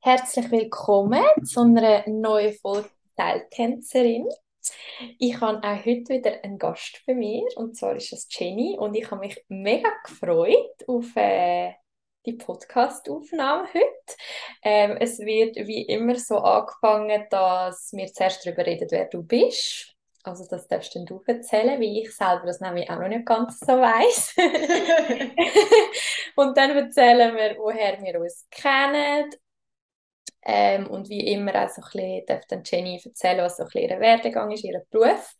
Herzlich willkommen zu einer neuen Folge Teiltänzerin. Ich habe auch heute wieder einen Gast bei mir und zwar ist es Jenny und ich habe mich mega gefreut auf äh, die Podcast-Aufnahme heute. Ähm, es wird wie immer so angefangen, dass wir zuerst darüber reden, wer du bist. Also das darfst du erzählen, weil ich selber das nämlich auch noch nicht ganz so weiß. und dann erzählen wir, woher wir uns kennen ähm, und wie immer auch so ein bisschen, Jenny erzählen, was so ein bisschen ihr Werdegang ist, ihr Beruf.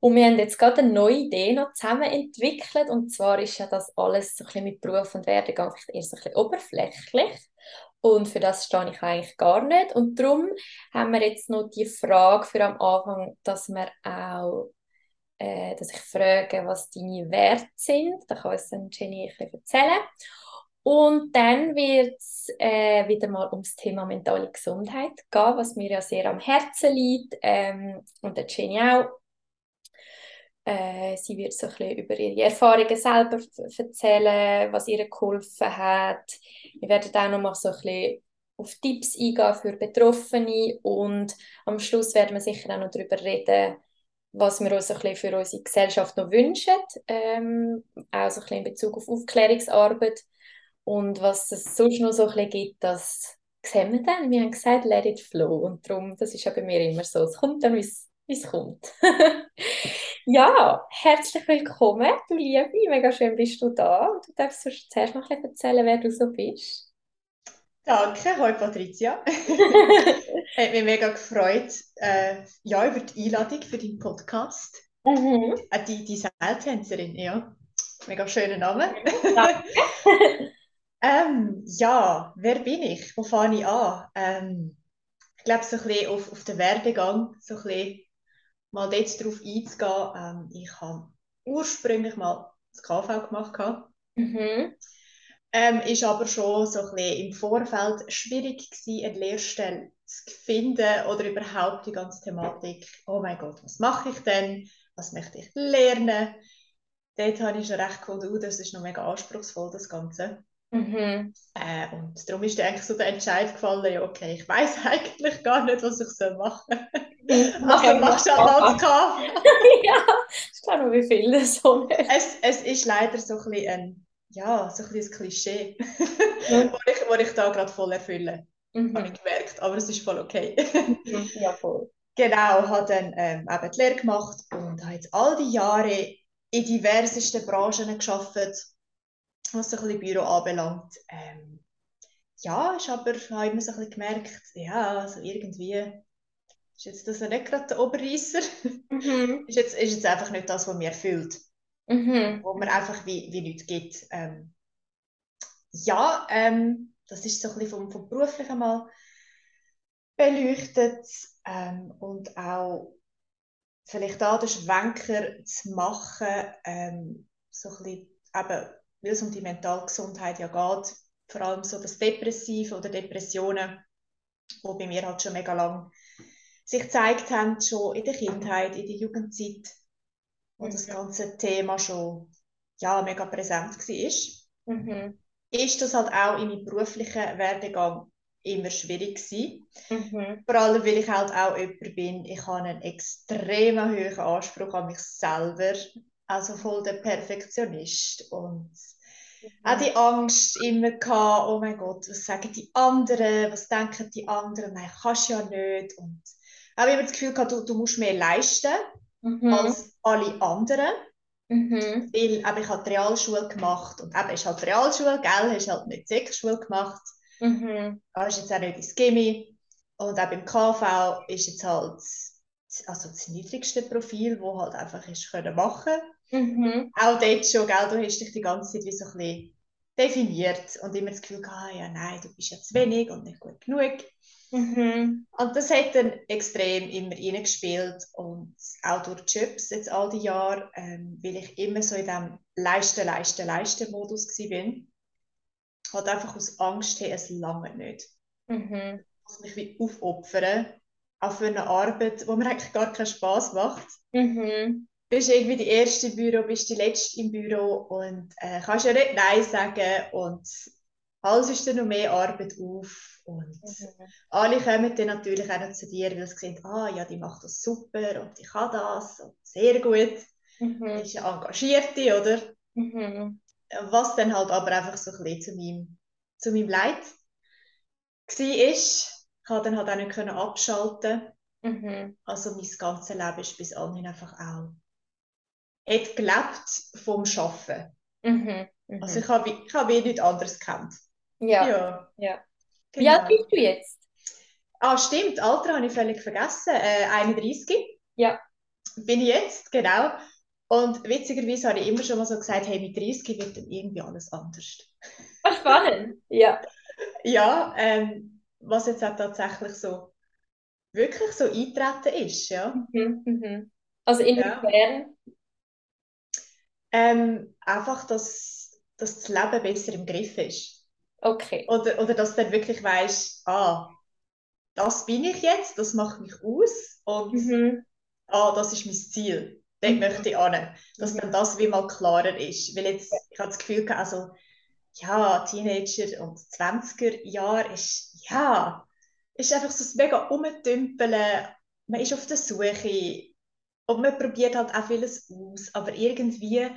Und wir haben jetzt gerade eine neue Idee noch zusammen entwickelt. Und zwar ist ja das alles so ein bisschen mit Beruf und Werdegang vielleicht eher so ein bisschen oberflächlich. Und für das stehe ich eigentlich gar nicht. Und darum haben wir jetzt noch die Frage für am Anfang, dass wir auch äh, dass ich frage, was deine Werte sind. Da kann uns dann Jenny ein bisschen erzählen. Und dann wird es äh, wieder mal ums Thema mentale Gesundheit gehen, was mir ja sehr am Herzen liegt. Ähm, und der Jenny auch. Äh, sie wird so ein bisschen über ihre Erfahrungen selber erzählen, was ihr geholfen hat. Wir werden auch noch mal so ein bisschen auf Tipps eingehen für Betroffene und am Schluss werden wir sicher auch noch darüber reden, was wir uns ein bisschen für unsere Gesellschaft noch wünschen, ähm, auch so ein bisschen in Bezug auf Aufklärungsarbeit und was es sonst noch so ein bisschen gibt, das sehen wir dann. Wir haben gesagt, let it flow. Und darum, das ist ja bei mir immer so. Es kommt dann, wie es kommt. ja, herzlich willkommen, du Liebe. Mega schön bist du da. Und du darfst sonst zuerst noch ein bisschen erzählen, wer du so bist. Danke, hallo Patricia. Hat mich mega gefreut äh, ja, über die Einladung für deinen Podcast. Mhm. Äh, die, die Seiltänzerin, ja. Mega schöner Name. Danke. Ähm, ja, wer bin ich? Wo fange ich an? Ähm, ich glaube, so ein bisschen auf, auf den Werdegang, so ein bisschen mal dort darauf einzugehen. Ähm, ich habe ursprünglich mal das KV gemacht. Mhm. Ähm, ist aber schon so ein bisschen im Vorfeld schwierig gewesen, eine Lehrstelle zu finden oder überhaupt die ganze Thematik. Oh mein Gott, was mache ich denn? Was möchte ich lernen? Dort habe ich schon recht gefunden, oh, das ist noch mega anspruchsvoll, das Ganze. Mhm. Äh, und darum ist eigentlich so der Entscheid gefallen, ja, okay, ich weiß eigentlich gar nicht, was ich soll machen soll. also machst du halt KV. ja, ich glaube wie viele so es, es ist leider so ein bisschen ein, ja, so ein, bisschen ein Klischee, mhm. wo, ich, wo ich da gerade voll erfülle. Mhm. Habe ich gemerkt, aber es ist voll okay. Mhm. ja, voll. Genau, habe dann ähm, eben die Lehre gemacht und habe jetzt all die Jahre in diversesten Branchen gearbeitet was so ein bisschen Büro anbelangt. Ähm, ja, ich aber habe immer so ein bisschen gemerkt, ja, also irgendwie ist jetzt das nicht gerade der Oberreisser. Mhm. ist, jetzt, ist jetzt einfach nicht das, was mir erfüllt. Mhm. Wo mir einfach wie, wie nichts gibt. Ähm, ja, ähm, das ist so ein bisschen vom, vom Beruflichen mal beleuchtet ähm, und auch vielleicht da den Schwenker zu machen, ähm, so ein bisschen eben weil es um die mentale Gesundheit ja geht, vor allem so das Depressive oder Depressionen, wo bei mir halt schon mega lang sich gezeigt haben, schon in der Kindheit, in der Jugendzeit, wo mhm. das ganze Thema schon ja, mega präsent war. Mhm. Ist das halt auch in meinem beruflichen Werdegang immer schwierig gewesen. Mhm. Vor allem, weil ich halt auch jemand bin, ich habe einen extrem hohen Anspruch an mich selber, also voll der Perfektionist und auch die Angst immer gehabt, oh mein Gott, was sagen die anderen, was denken die anderen, nein, kannst ja nicht. Und auch immer das Gefühl gehabt, du, du musst mehr leisten mhm. als alle anderen. Mhm. Weil eben, ich habe die Realschule gemacht und eben ist halt die Realschule, gell, hast halt nicht die Sekschule gemacht. Mhm. Aber ist jetzt auch nicht ins Gimmi. Und auch beim KV ist jetzt halt also das niedrigste Profil, das halt einfach ist können machen Mhm. Auch dort schon, gell, du hast dich die ganze Zeit wie so ein bisschen definiert und immer das Gefühl gehabt, ja nein, du bist ja zu wenig und nicht gut genug. Mhm. Und das hat dann extrem immer reingespielt und auch durch Jobs jetzt all die Jahre, ähm, weil ich immer so in diesem Leisten, Leisten, Leisten-Modus war, halt einfach aus Angst, hey, es lange nicht. Mhm. Ich muss mich wie aufopfern, auch für eine Arbeit, die mir eigentlich gar keinen Spass macht. Mhm bist irgendwie die erste im Büro, bist die letzte im Büro und äh, kannst ja nicht Nein sagen und alles ist dann noch mehr Arbeit auf Und mhm. alle kommen dann natürlich auch noch zu dir, weil sie sehen, ah ja, die macht das super und die kann das und sehr gut. Mhm. Ist ja engagierte, oder? Mhm. Was dann halt aber einfach so ein bisschen zu meinem, zu meinem Leid war. Ich konnte dann halt auch nicht abschalten. Mhm. Also mein ganzes Leben ist bis anhin einfach auch hat gelebt vom Arbeiten. Mhm. Mhm. Also ich habe, ich habe nichts anderes gekannt. Ja. ja. ja. Genau. Wie alt bist du jetzt? Ah, stimmt, Alter habe ich völlig vergessen. Äh, 31. Ja. Bin ich jetzt, genau. Und witzigerweise habe ich immer schon mal so gesagt, hey, mit 30 wird dann irgendwie alles anders. Ah, spannend, ja. ja, ähm, was jetzt auch tatsächlich so wirklich so eintreten ist, ja. Mhm, mhm. Also inwiefern? Ja. Ähm, einfach, dass, dass das Leben besser im Griff ist. Okay. Oder, oder dass du dann wirklich weißt, ah, das bin ich jetzt, das macht mich aus und mhm. ah, das ist mein Ziel. Dort mhm. möchte ich an. Dass mhm. dann das wie mal klarer ist. Weil jetzt, ich habe das Gefühl, also, ja, Teenager und 20er Jahre ist, ja, ist einfach so ein mega Umtümpeln. Man ist auf der Suche und man probiert halt auch vieles aus. Aber irgendwie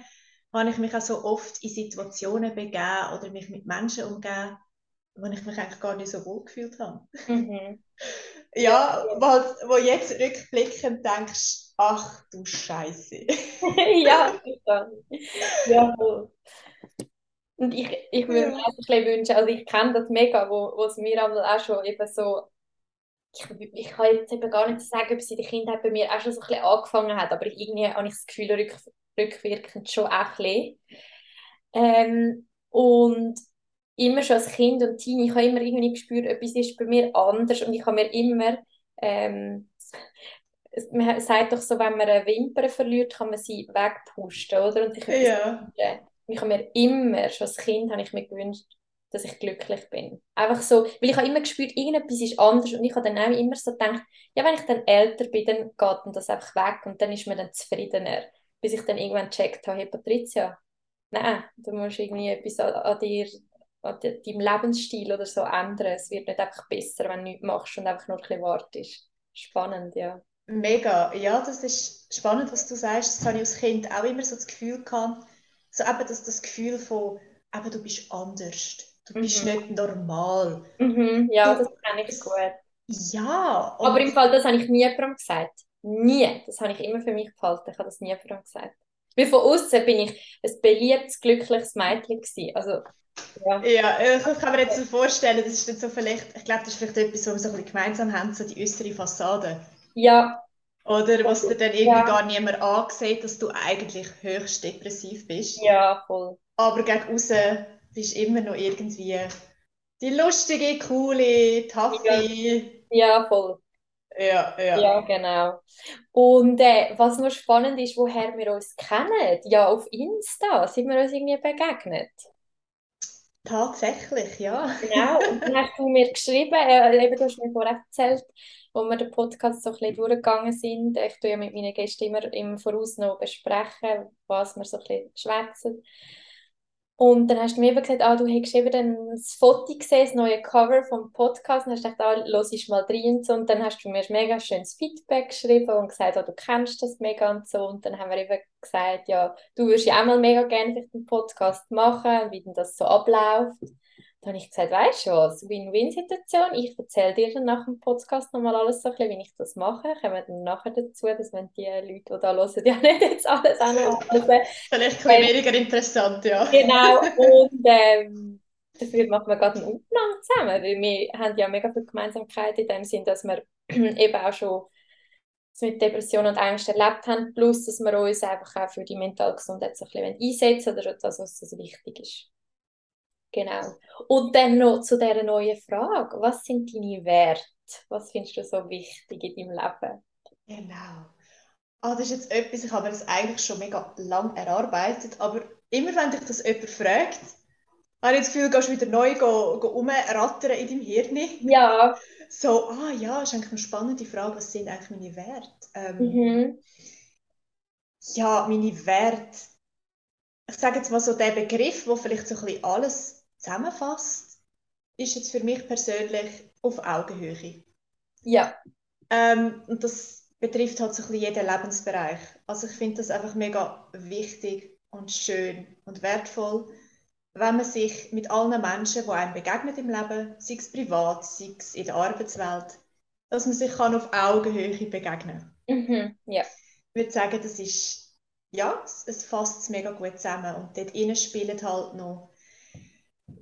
habe ich mich auch so oft in Situationen begeben oder mich mit Menschen umgeben, wo ich mich eigentlich gar nicht so wohl gefühlt habe. Mhm. ja, weil, wo jetzt rückblickend denkst, ach du Scheiße. ja, ja. Und ich, ich würde mir auch ein wünschen, also ich kenne das mega, wo, wo es mir auch schon eben so, ich, ich kann jetzt eben gar nicht sagen, ob sie die Kindheit bei mir auch schon so ein bisschen angefangen hat, aber ich, irgendwie habe ich das Gefühl, rück, rückwirkend schon auch ein bisschen. Ähm, und immer schon als Kind und Teenie, ich habe immer irgendwie gespürt, etwas ist bei mir anders und ich habe mir immer, ähm, man sagt doch so, wenn man eine Wimper verliert, kann man sie wegpusten, oder? Und ich, ja. ich habe mir immer, schon als Kind, habe ich mir gewünscht, dass ich glücklich bin. Einfach so, weil ich habe immer gespürt, irgendetwas ist anders und ich habe dann auch immer so gedacht, ja, wenn ich dann älter bin, dann geht das einfach weg und dann ist man dann zufriedener bis ich dann irgendwann gecheckt habe, hey Patricia, nein, du musst irgendwie etwas an, an dir, an deinem Lebensstil oder so ändern. Es wird nicht einfach besser, wenn du nichts machst und einfach nur ein bisschen wartest. Spannend, ja. Mega, ja, das ist spannend, was du sagst. Das habe ich als Kind auch immer so das Gefühl gehabt, so eben das, das Gefühl von, eben, du bist anders, du bist mhm. nicht normal. Mhm, ja, das kenne ich gut. Ja. Aber im Fall, das habe ich nie jemandem gesagt. Nie. Das habe ich immer für mich behalten. Ich habe das nie jemandem gesagt. Weil von außen bin ich ein beliebtes, glückliches Mädchen gewesen. Also, ja. ja, ich kann mir jetzt so vorstellen, das ist nicht so vielleicht, ich glaube, das ist vielleicht etwas, was wir so ein bisschen gemeinsam haben, so die äußere Fassade. Ja. Oder was dir dann irgendwie ja. gar niemand ansieht, dass du eigentlich höchst depressiv bist. Ja, voll. Aber gegen außen bist immer noch irgendwie die lustige, coole, taffe. Ja. ja, voll. Ja, ja. Ja, genau. Und äh, was noch spannend ist, woher wir uns kennen, ja, auf Insta sind wir uns irgendwie begegnet. Tatsächlich, ja. Genau, und dann hast du mir geschrieben, äh, eben, du hast mir vorher erzählt, wo wir den Podcast so ein bisschen durchgegangen sind. Ich tue ja mit meinen Gästen immer im Voraus noch besprechen, was wir so ein bisschen schwätzen. Und dann hast du mir eben gesagt, ah, du hast eben das Foto gesehen, das neue Cover vom Podcast, und hast gedacht, ah, los ich mal rein und. Und dann hast du mir ein mega schönes Feedback geschrieben und gesagt, ah, du kennst das mega und so. Und dann haben wir eben gesagt, ja, du würdest ja auch mal mega gerne einen Podcast machen, wie denn das so abläuft. Dann habe ich gesagt, weißt du was, Win-Win-Situation. Ich erzähle dir dann nach dem Podcast nochmal alles so ein bisschen, wie ich das mache. Kommen wir dann nachher dazu, dass wenn die Leute, die da hören, ja nicht jetzt alles auch Vielleicht ein weniger interessant, ja. Genau, und ähm, dafür machen wir gerade einen Umgang zusammen, weil wir haben ja mega viel Gemeinsamkeit in dem Sinn, dass wir eben auch schon mit Depressionen und Angst erlebt haben, plus dass wir uns einfach auch für die mentale Gesundheit so ein bisschen einsetzen oder das, was uns wichtig ist. Genau. Und dann noch zu dieser neuen Frage. Was sind deine Werte? Was findest du so wichtig in deinem Leben? Genau. Ah, das ist jetzt etwas, ich habe das eigentlich schon mega lang erarbeitet, aber immer wenn dich das jemand fragt, habe ich das Gefühl, du gehst wieder neu go, in deinem Hirn. Ja. So, ah ja, ist eigentlich eine spannende Frage, was sind eigentlich meine Werte? Ähm, mhm. Ja, meine Werte, ich sage jetzt mal so der Begriff, wo vielleicht so ein bisschen alles zusammenfasst, ist jetzt für mich persönlich auf Augenhöhe. Ja. Ähm, und das betrifft halt so ein bisschen jeden Lebensbereich. Also ich finde das einfach mega wichtig und schön und wertvoll, wenn man sich mit allen Menschen, die einem begegnet im Leben, sei es privat, sei es in der Arbeitswelt, dass man sich kann auf Augenhöhe begegnen kann. Mhm, ja. Ich würde sagen, das ist, ja, es fasst mega gut zusammen und dort innen spielt halt noch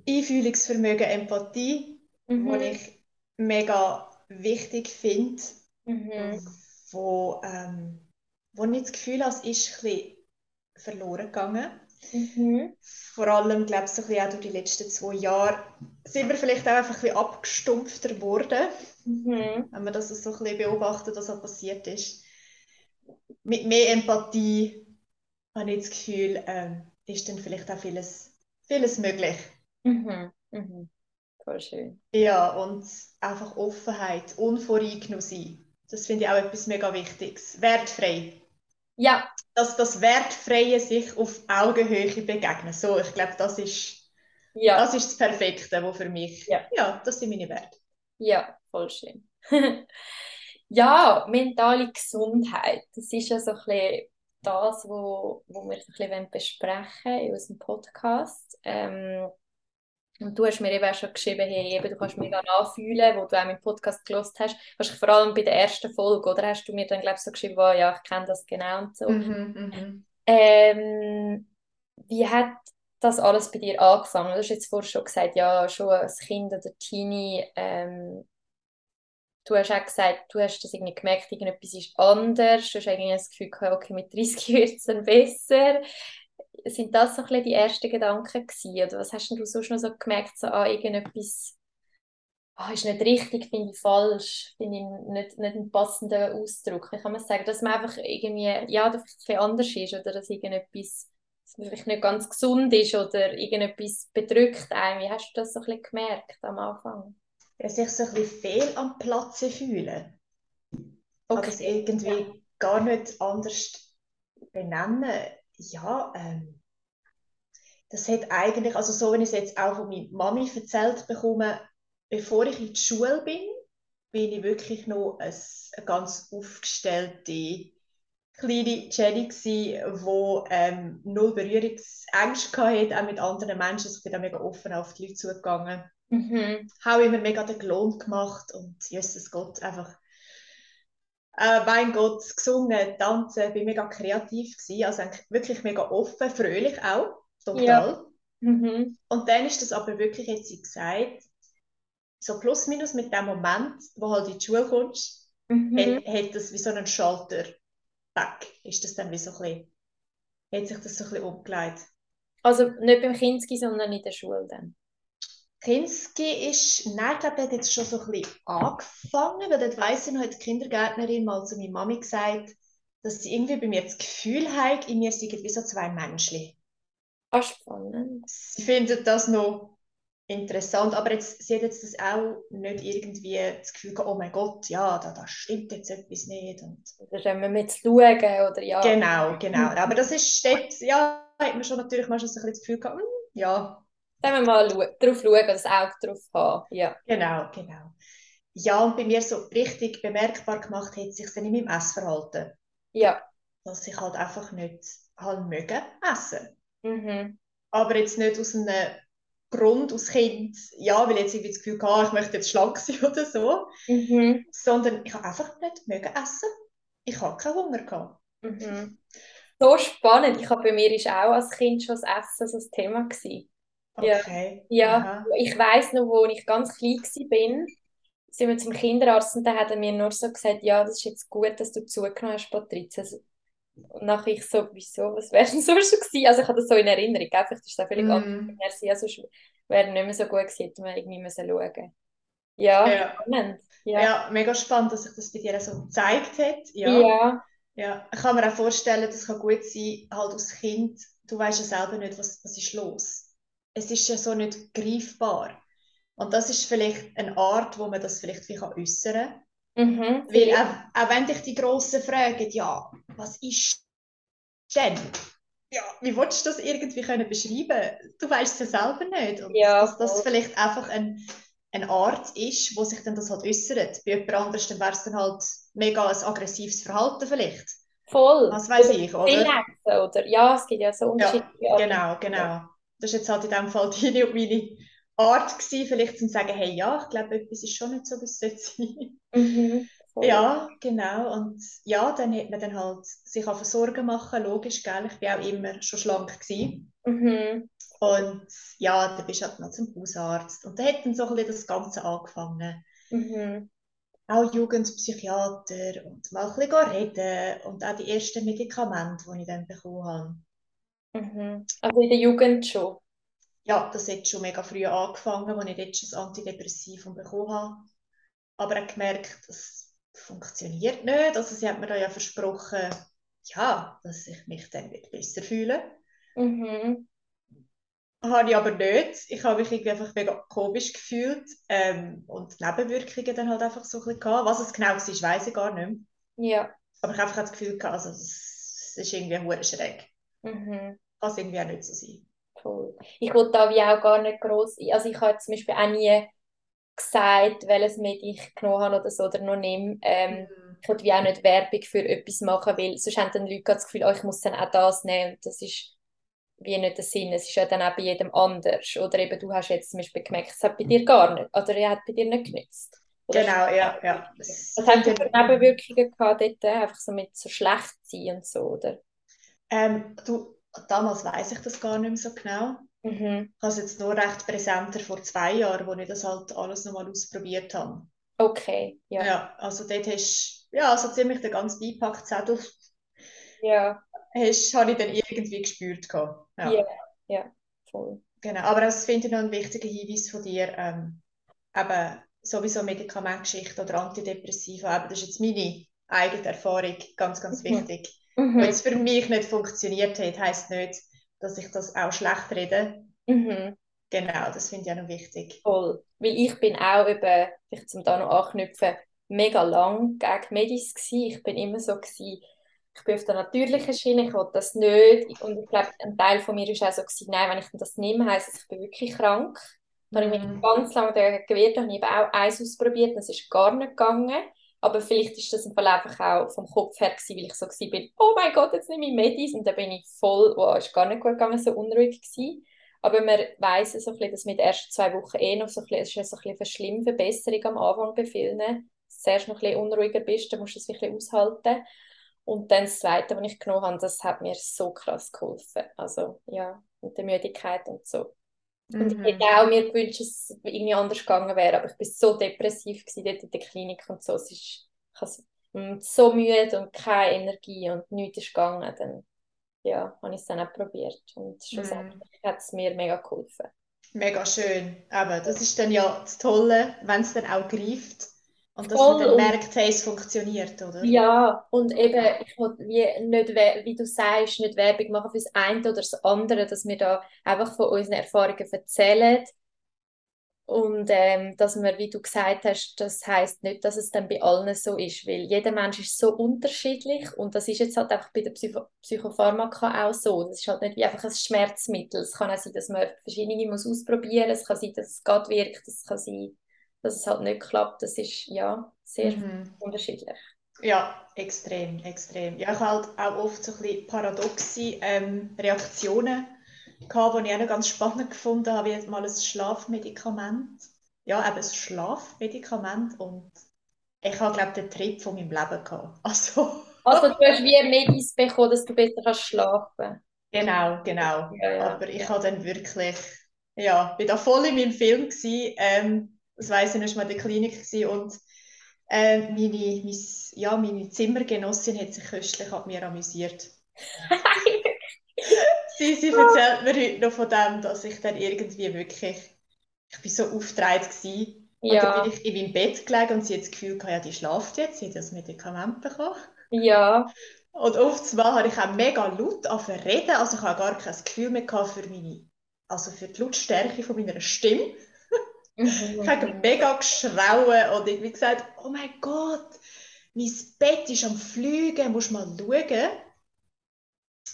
Einfühlungsvermögen, Empathie, mhm. wo ich mega wichtig finde, mhm. wo, ähm, wo ich das Gefühl habe, es ist ein bisschen verloren gegangen. Mhm. Vor allem, glaube ich, so ein auch durch die letzten zwei Jahre sind wir vielleicht auch einfach ein bisschen abgestumpfter geworden, mhm. wenn man das so ein bisschen beobachtet, was so passiert ist. Mit mehr Empathie habe ich das Gefühl, ähm, ist dann vielleicht auch vieles, vieles möglich. Mhm. Mhm. Voll schön. Ja, und einfach Offenheit, unvoreingenommen sein. Das finde ich auch etwas mega Wichtiges. Wertfrei. Ja. Dass das Wertfreie sich auf Augenhöhe begegnen. So, ich glaube, das ist, ja. das ist das Perfekte, wo für mich, ja. ja, das sind meine Werte. Ja, voll schön. ja, mentale Gesundheit, das ist ja so ein bisschen das, wo, wo wir so ein bisschen besprechen in unserem Podcast. Ähm, und du hast mir eben auch schon geschrieben, hey, eben, du kannst mich da anfühlen, wo du auch meinen Podcast gelost hast. Wahrscheinlich vor allem bei der ersten Folge, oder hast du mir dann, glaube ich, so geschrieben, oh, ja, ich kenne das genau und so. Mhm, mhm. ähm, wie hat das alles bei dir angefangen? Du hast jetzt vorhin schon gesagt, ja, schon als Kind oder Teenie, ähm, du hast auch gesagt, du hast das irgendwie gemerkt, irgendetwas ist anders, du hast irgendwie das Gefühl gehabt, okay, mit 30 wird es dann besser sind das so ein die ersten Gedanken gewesen? Oder was hast du sonst noch so gemerkt, so ah, irgendetwas oh, ist nicht richtig, finde ich falsch, finde ich nicht, nicht einen passenden Ausdruck. Ich kann man sagen, dass man einfach irgendwie, ja, dass es anders ist oder dass irgendetwas dass man vielleicht nicht ganz gesund ist oder irgendetwas bedrückt einen. Wie hast du das so ein bisschen gemerkt am Anfang? Ja, sich so ein bisschen fehl am Platz fühlen. Okay. Es irgendwie ja. gar nicht anders benennen. Ja, ähm, das hat eigentlich, also so wenn ich es jetzt auch von meiner Mami erzählt bekomme, bevor ich in die Schule bin, bin ich wirklich noch eine, eine ganz aufgestellte kleine Jenny die ähm, null Berührungsängste hatte, auch mit anderen Menschen. Ich bin da mega offen auf die Leute zugegangen. Mhm. Habe immer mega den Lohn gemacht und Jesus Gott einfach äh, mein Gott, gesungen, tanzen, bin mega kreativ gewesen, also wirklich mega offen, fröhlich auch total. Ja. Mhm. Und dann ist das aber wirklich jetzt gesagt, so plus minus mit dem Moment, wo halt in die Schule kommst, mhm. hat, hat das wie so einen Schalter weg. Ist das dann wie so ein bisschen, hat sich das so ein bisschen umgelegt. Also nicht beim Kinski, sondern in der Schule dann? Kinski ist, nein, glaube, hat jetzt schon so ein bisschen angefangen, weil dort weiss ich noch, hat die Kindergärtnerin mal zu meiner Mami gesagt, dass sie irgendwie bei mir das Gefühl hat, in mir sind wie so zwei Menschen. Ah, spannend. Sie findet das noch interessant, aber jetzt, sie hat jetzt das auch nicht irgendwie das Gefühl oh mein Gott, ja, da, da stimmt jetzt etwas nicht. Und oder wenn wir mit schauen, oder ja. Genau, genau. Aber das ist, steht, ja, hat man schon natürlich mal schon so ein bisschen das Gefühl gehabt, hm, Dann wir mal drauf schauen, das Auge drauf haben, ja. Genau, genau. Ja, und bei mir so richtig bemerkbar gemacht hat sich dann in meinem Essverhalten. Ja. Dass ich halt einfach nicht halt mögen essen. Mhm. Aber jetzt nicht aus einem Grund, aus Kind, ja, weil jetzt irgendwie das Gefühl hatte, ich möchte jetzt schlank sein oder so, mhm. sondern ich habe einfach nicht mögen essen. Ich habe keinen Hunger gehabt. Mhm. So spannend. Ich habe bei mir ist auch als Kind schon das Essen so ein Thema gewesen. Okay. Ja, ja. ich weiß noch, wo ich ganz klein war, sind wir zum Kinderarzt und da hat er mir nur so gesagt, ja, das ist jetzt gut, dass du zugenommen hast, Patrizia. Und nachher ich so, wieso, was wäre denn sonst so gewesen? Also ich habe das so in Erinnerung, vielleicht ist das völlig mm. anders. Also wäre nicht mehr so gut gewesen, hätte man irgendwie müssen schauen Ja, ja. spannend. Ja. ja, mega spannend, dass sich das bei dir so gezeigt hat. Ja. ja. ja. Ich kann mir auch vorstellen, das kann gut sein, halt als Kind, du weißt ja selber nicht, was, was ist los. Es ist ja so nicht greifbar. Und das ist vielleicht eine Art, wo man das vielleicht wie äußern kann Mhm, Weil auch, auch, wenn dich die Grossen fragen, ja, was ist denn? Ja, wie willst du das irgendwie können beschreiben? Du weißt es ja selber nicht. Und ja, dass das vielleicht einfach ein, eine Art ist, wo sich dann das halt äußert. Bei jemand anderem wäre es dann halt mega ein aggressives Verhalten vielleicht. Voll. Was weiß ich, oder? Relaxen, oder? Ja, es gibt ja so unterschiedliche ja, Genau, genau. Das war jetzt halt in dem Fall deine und meine Art gewesen, vielleicht zu sagen, hey, ja, ich glaube, etwas ist schon nicht so, wie es sollte sein. Mhm. Ja, genau. Und ja, dann hat man dann halt sich auf Sorgen machen, logisch, gell? Ich war auch immer schon schlank gewesen. Mhm. Und ja, dann bist du halt noch zum Hausarzt. Und dann hat dann so ein bisschen das Ganze angefangen. Mhm. Auch Jugendpsychiater und mal ein bisschen reden und auch die ersten Medikamente, die ich dann bekommen habe. Mhm. Also in der Jugend schon? Ja, das hat schon mega früh angefangen, als ich jetzt schon das Antidepressivum bekommen habe. Aber ich gemerkt, das funktioniert nicht. Also sie hat mir da ja versprochen, ja, dass ich mich dann besser fühle. Mhm. Habe ich aber nicht. Ich habe mich irgendwie einfach mega komisch gefühlt ähm, und Nebenwirkungen dann halt einfach so ein bisschen gehabt. Was es genau war, weiß ich gar nicht mehr. Ja. Aber ich habe einfach das Gefühl gehabt, also das ist irgendwie schräg. Mhm. Kann es irgendwie auch nicht so sein. Cool. Ich wollte da wie auch gar nicht groß, also ich habe zum Beispiel auch nie gesagt, welches Medien ich genommen habe oder so oder noch nehme. Ähm, mhm. Ich wollte wie auch nicht Werbung für etwas machen, weil sonst haben dann Leute das Gefühl, oh, ich muss dann auch das nehmen und das ist wie nicht der Sinn. Es ist ja dann auch bei jedem anders. Oder eben, du hast jetzt zum Beispiel gemerkt, es hat bei dir gar nicht, oder er hat bei dir nicht genützt. Oder genau, ja, ja. Was haben für Nebenwirkungen gehabt dort, einfach so mit so schlecht sein und so, oder? Ähm, du, damals weiß ich das gar nicht mehr so genau. Mhm. Ich habe es jetzt nur recht präsenter vor zwei Jahren, wo ich das halt alles nochmal ausprobiert habe. Okay, ja. Ja, also dort hast du ja, also ziemlich den ganzen Beipackzettel ja. hast, habe ich dann irgendwie gespürt. Ja. ja, ja, voll. Genau, aber das finde ich noch ein wichtiger Hinweis von dir, ähm, eben sowieso Medikamentgeschichte oder Antidepressiva, eben, das ist jetzt meine eigene Erfahrung, ganz, ganz mhm. wichtig. Mhm. Wenn es für mich nicht funktioniert hat, heisst nicht, dass ich das auch schlecht rede. Mhm. Genau, das finde ich auch noch wichtig. Voll. Weil ich bin auch eben, vielleicht zum da noch anknüpfen, mega lang gegen Medis gsi. Ich bin immer so gsi, ich bin auf der natürlichen Schiene, ich will das nicht. Und ich glaube, ein Teil von mir war auch so gewesen, nein, wenn ich das nehme, heisst es, ich bin wirklich krank. Da habe ich mich mhm. ganz lange dagegen gewehrt und habe auch eins ausprobiert es ist gar nicht gegangen. Aber vielleicht ist das im Fall einfach auch vom Kopf her gewesen, weil ich so bin, oh mein Gott, jetzt nehme ich Medis und dann bin ich voll, oh, ist gar nicht gut gegangen, so unruhig gewesen. Aber man weiss so ein bisschen, dass mit den ersten zwei Wochen eh noch so ein bisschen, so ein bisschen eine schlimme Verbesserung am Anfang bei vielen. Zuerst noch ein bisschen unruhiger bist, dann musst du es wirklich aushalten. Und dann das Zweite, was ich genommen habe, das hat mir so krass geholfen. Also ja, mit der Müdigkeit und so. Mhm. Und ich hätte auch mir gewünscht, dass es irgendwie anders gegangen wäre, aber ich war so depressiv dort in der Klinik und so. Es ist, ich war so müde und keine Energie und nichts ist gegangen. Dann ja, habe ich es dann auch probiert und schlussendlich mhm. hat es mir mega geholfen. Mega schön. Aber das ist dann ja das Tolle, wenn es dann auch greift und dass Voll. man merkt, hey, es funktioniert, oder? Ja, und eben, ich will wie, nicht, wie du sagst, nicht Werbung machen für das eine oder das andere, dass wir da einfach von unseren Erfahrungen erzählen. Und ähm, dass man, wie du gesagt hast, das heißt nicht, dass es dann bei allen so ist, weil jeder Mensch ist so unterschiedlich und das ist jetzt halt einfach bei der Psycho Psychopharmaka auch so. Das ist halt nicht wie einfach ein Schmerzmittel. Es kann auch sein, dass man verschiedene muss ausprobieren muss. Es kann sein, dass es gerade wirkt. Es kann sein, dass es halt nicht klappt, das ist ja sehr mhm. unterschiedlich. Ja, extrem, extrem. Ja, ich habe halt auch oft so ein bisschen paradoxe ähm, Reaktionen gehabt, die ich auch noch ganz spannend gefunden habe, wie jetzt mal ein Schlafmedikament. Ja, eben ein Schlafmedikament und ich habe, glaube ich, den Trip von meinem Leben gehabt. Also, also du hast wie Medis bekommen, dass du besser kannst schlafen Genau, genau. Ja, ja. Aber ich habe dann wirklich, ja, bin da voll in meinem Film gewesen, ähm, das weiss ich, noch mal in der Klinik und äh, meine, mein, ja, meine Zimmergenossin hat sich köstlich an mir amüsiert. sie, sie erzählt mir heute noch von dem, dass ich dann irgendwie wirklich, ich bin so aufgetragen gewesen. Und ja. dann bin ich in meinem Bett gelegen und sie hat das Gefühl gehabt, ja, die schlaft jetzt, sie hat das Medikament bekommen. Ja. Und oft Mal habe ich auch mega laut reden, also ich habe gar kein Gefühl mehr für meine, also für die Lautstärke von meiner Stimme. Ich habe mega geschrauen und irgendwie gesagt, oh mein Gott, mein Bett ist am Fliegen, musst mal schauen.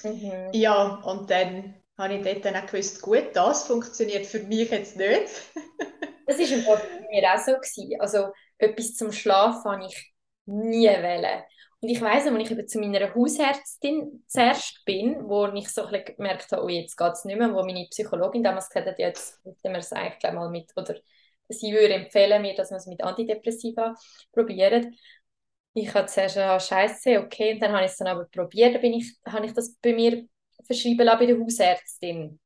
Mhm. Ja, und dann habe ich dort dann auch gewusst, gut, das funktioniert für mich jetzt nicht. Das war bei mir auch so. Gewesen. Also etwas zum Schlafen habe ich nie wollen. Und ich weiss, als ich eben zu meiner Hausärztin zuerst bin, wo ich so ein gemerkt habe, oh, jetzt geht es nicht mehr, wo meine Psychologin damals gesagt hat, jetzt müssen wir es eigentlich gleich mal mit, oder sie würde empfehlen mir, dass wir es mit Antidepressiva probieren. Ich habe zuerst ah, scheiße, okay, und dann habe ich es dann aber probiert, dann bin ich, habe ich das bei mir verschrieben bei der Hausärztin.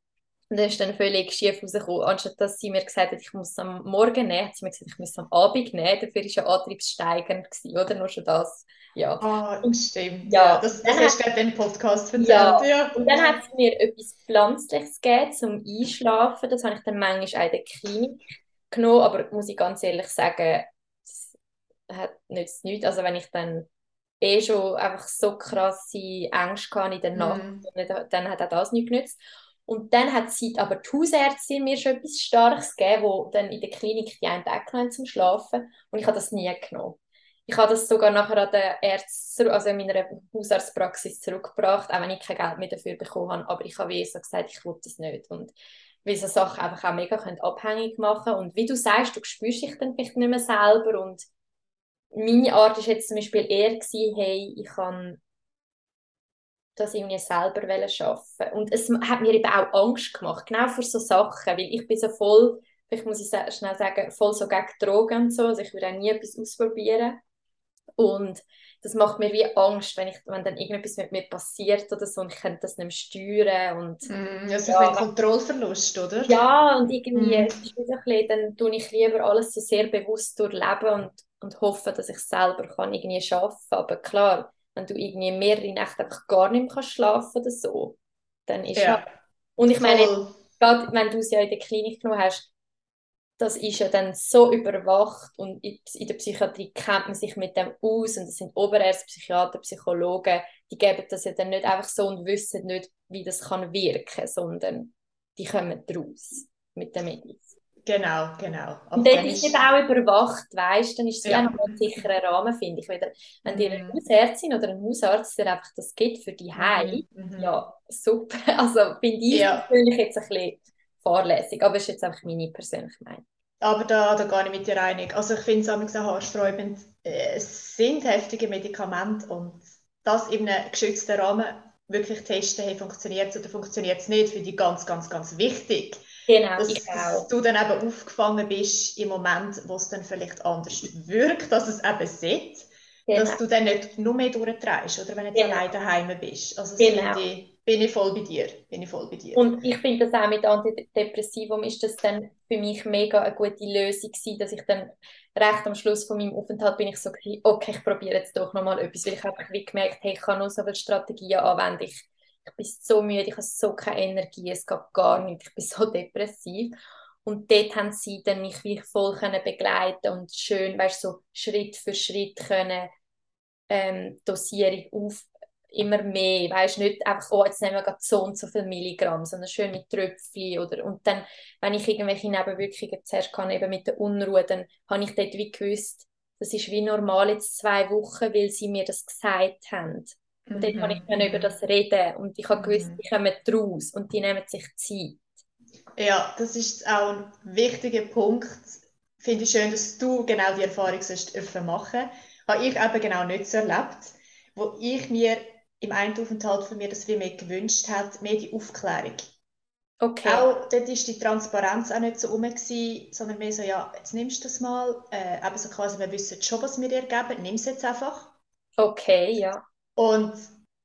Und das ist dann völlig schief rausgekommen. Anstatt dass sie mir gesagt hat, ich muss es am Morgen nehmen, hat sie mir gesagt, ich muss es am Abend nehmen. Dafür war ja antriebssteigernd, gewesen, oder? Nur schon das. Ja. Ah, stimmt. Ja, das, das hast du gerade im Podcast erzählt. Ja. ja. Und dann hat sie mir etwas Pflanzliches gegeben zum Einschlafen. Das habe ich dann manchmal auch in der Klinik genommen. Aber muss ich ganz ehrlich sagen, das hat nichts, nichts. Also wenn ich dann eh schon einfach so krasse Ängste hatte in der Nacht, mm. dann hat auch das nichts genützt. Und dann hat sie aber die Hausärztin mir schon etwas Starkes gegeben, wo dann in der Klinik die einen weggenommen zum Schlafen. Und ich habe das nie genommen. Ich habe das sogar nachher an der Ärzte, also in meiner Hausarztpraxis zurückgebracht, auch wenn ich kein Geld mehr dafür bekommen habe. Aber ich habe wie so gesagt, ich will das nicht. Und weil so Sachen einfach auch mega können abhängig machen Und wie du sagst, du spürst dich dann vielleicht nicht mehr selber. Und meine Art war jetzt zum Beispiel eher, gewesen, hey, ich kann das irgendwie selber schaffen Und es hat mir eben auch Angst gemacht, genau vor so Sachen, weil ich bin so voll, vielleicht muss ich schnell sagen, voll so gegen Drogen und so, also ich würde auch nie etwas ausprobieren. Und das macht mir wie Angst, wenn, ich, wenn dann irgendetwas mit mir passiert oder so und ich könnte das nicht mehr steuern. Und, mm, also ja, ein Kontrollverlust, oder? Ja, und irgendwie, mm. ist so ein bisschen, dann tue ich lieber alles so sehr bewusst durchleben und, und hoffe, dass ich selber kann irgendwie schaffen kann. Aber klar, wenn du irgendwie mehrere Nächte einfach gar nicht mehr schlafen oder so, dann ist ja. Halt... Und ich meine, gerade wenn du es ja in der Klinik genommen hast, das ist ja dann so überwacht und in der Psychiatrie kennt man sich mit dem aus und das sind Oberärzte, Psychiater, Psychologen, die geben das ja dann nicht einfach so und wissen nicht, wie das kann wirken, sondern die kommen daraus mit den Medizin. Genau, genau. Aber und dort ist es auch überwacht, weißt dann ist es ja. auch noch ein sicherer Rahmen, finde ich. Wenn, wenn dir eine mhm. Hausärztin oder ein Hausarzt dir einfach das gibt für die mhm, mhm. ja, super. Also finde ich ja. persönlich jetzt ein bisschen fahrlässig, aber es ist jetzt einfach meine persönliche Meinung. Aber da, da gehe ich mit dir einig. Also ich finde es auch haarsträubend. Äh, es sind heftige Medikamente und das in einem geschützten Rahmen wirklich testen, hey, funktioniert es oder funktioniert es nicht, finde ich ganz, ganz, ganz wichtig. Genau, dass, dass, du dann eben aufgefangen bist im Moment, wo es dann vielleicht anders wirkt, dass es eben sieht, genau. dass du dann nicht nur mehr durchtreibst, oder wenn du genau. alleine daheim bist. Also genau. ich, bin ich voll bei dir. Bin ich voll bei dir. Und ich finde das auch mit Antidepressivum ist das dann für mich mega eine gute Lösung gewesen, dass ich dann recht am Schluss von meinem Aufenthalt bin ich so, okay, ich probiere jetzt doch nochmal etwas, weil ich habe gemerkt, hey, ich kann nur so viele Strategien anwenden, ich ich bin so müde, ich habe so keine Energie, es geht gar nicht, ich bin so depressiv. Und dort haben sie dann mich wie voll können begleiten und schön, weißt so Schritt für Schritt können ähm, Dosierung auf immer mehr, weißt nicht einfach, oh, jetzt nehmen wir gerade so und so viel Milligramm, sondern schön mit Tröpfchen oder und dann, wenn ich irgendwelche Nebenwirkungen zuerst kann, eben mit der Unruhe, dann habe ich dort wie gewusst, das ist wie normal jetzt zwei Wochen, weil sie mir das gesagt haben. Und dann kann ich dann über das reden und ich habe gewusst, mhm. die kommen draus und die nehmen sich Zeit. Ja, das ist auch ein wichtiger Punkt. Finde ich schön, dass du genau die Erfahrung machen Habe ich eben genau nicht so erlebt, wo ich mir im Eintaufenthalt von mir das wie mehr gewünscht hat, mehr die Aufklärung. Okay. Auch dort war die Transparenz auch nicht so rum, gewesen, sondern mehr so, ja, jetzt nimmst du das mal, äh, eben so quasi, wir wissen schon, was wir dir geben, nimm es jetzt einfach. Okay, ja. Und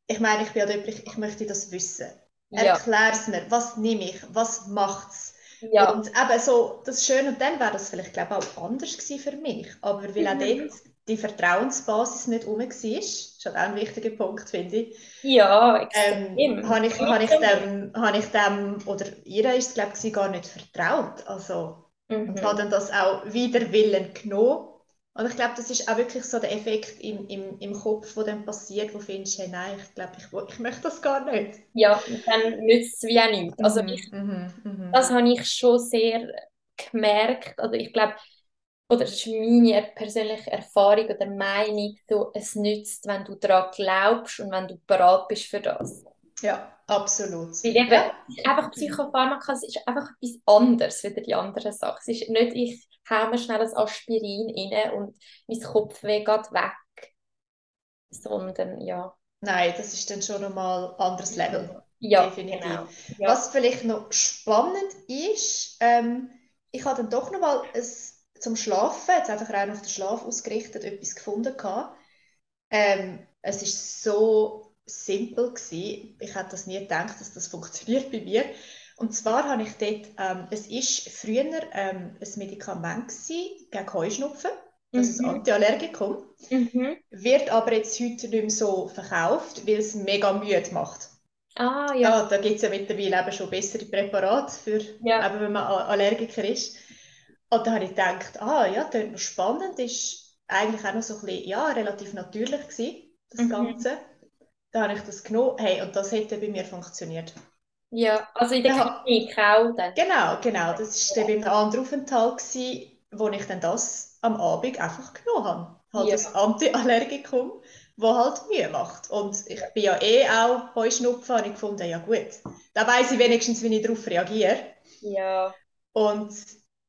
ich meine, ich bin ja dort, ich, möchte das wissen. Ja. Erklär es mir, was nehme ich, was macht es? Ja. Und eben so, das ist schön, und dann wäre das vielleicht, glaube ich, auch anders gewesen für mich. Aber weil auch dort die Vertrauensbasis nicht rum war, ist schon auch ein wichtiger Punkt, finde ich. Ja, extrem. Ähm, habe ich, hab ich, dem, hab ich dem, oder ihr ist es, glaube ich, gar nicht vertraut. Also, mhm. und habe dann das auch wider Willen genommen und ich glaube, das ist auch wirklich so der Effekt im, im, im Kopf, der dann passiert, wo du findest, hey, nein, ich glaube, ich, ich möchte das gar nicht. Ja, dann nützt es wie auch nichts. Also mhm, ich, mhm, mhm. das habe ich schon sehr gemerkt. Also ich glaube, oder das ist meine persönliche Erfahrung oder Meinung, so, es nützt, wenn du daran glaubst und wenn du bereit bist für das. Ja, absolut. Weil eben, Ja. einfach Psychopharmaka, es ist einfach etwas anderes als die anderen Sachen. Es ist nicht, ich hau mir schnell ein Aspirin rein und mein Kopfweh geht weg, sondern ja. Nein, das ist dann schon nochmal ein anderes Level. Ja, Definitiv. genau. Ja. Was vielleicht noch spannend ist, ähm, ich habe dann doch noch mal ein, zum Schlafen, jetzt einfach rein auf den Schlaf ausgerichtet, etwas gefunden gehabt. Ähm, es ist so simpel gewesen. Ich hätte das nie gedacht, dass das funktioniert bei mir. Und zwar habe ich dort, ähm, es ist früher ähm, ein Medikament gewesen gegen Heuschnupfen, das ist ein Mhm. Antiallergikum, Mhm. wird aber jetzt heute nicht mehr so verkauft, weil es mega müde macht. Ah, ja. Ja, da gibt es ja mittlerweile eben schon bessere Präparate, für, Ja. eben wenn man Allergiker ist. Und da habe ich gedacht, ah ja, das noch spannend, ist eigentlich auch noch so ein bisschen, ja, relativ natürlich gewesen, das Mhm. Ganze. Da habe ich das genommen, hey, und das hätte bei mir funktioniert. Ja, also in der Ja. Klinik auch dann. Genau, genau, das war dann bei einem anderen Aufenthalt, gewesen, wo ich dann das am Abend einfach genommen habe. Halt Ja. das Antiallergikum, wo halt Mühe macht. Und ich bin ja eh auch Heuschnupfen, habe ich gefunden, ja gut, da weiss ich wenigstens, wie ich darauf reagiere. Ja, Und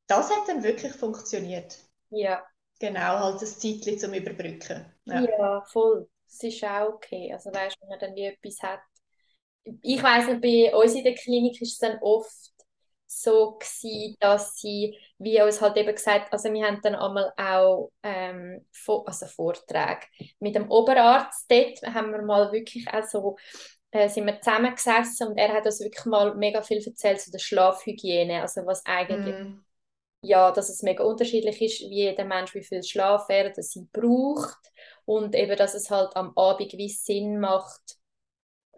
das hat dann wirklich funktioniert. ja. Genau, halt das Zeitchen zum Überbrücken. Ja. Ja, voll. Das ist auch okay. Also weißt du, wenn man dann wie etwas hat. Ich weiss nicht, bei uns in der Klinik ist es dann oft so gewesen, dass sie, wie uns halt eben gesagt, also wir haben dann einmal auch ähm, also Vorträge mit dem Oberarzt dort, haben wir mal wirklich auch so, äh, sind wir zusammengesessen und er hat uns wirklich mal mega viel erzählt zu der Schlafhygiene, also was eigentlich Mm, ja, dass es mega unterschiedlich ist, wie jeder Mensch, wie viel Schlaf er oder sie braucht und eben, dass es halt am Abend wie Sinn macht,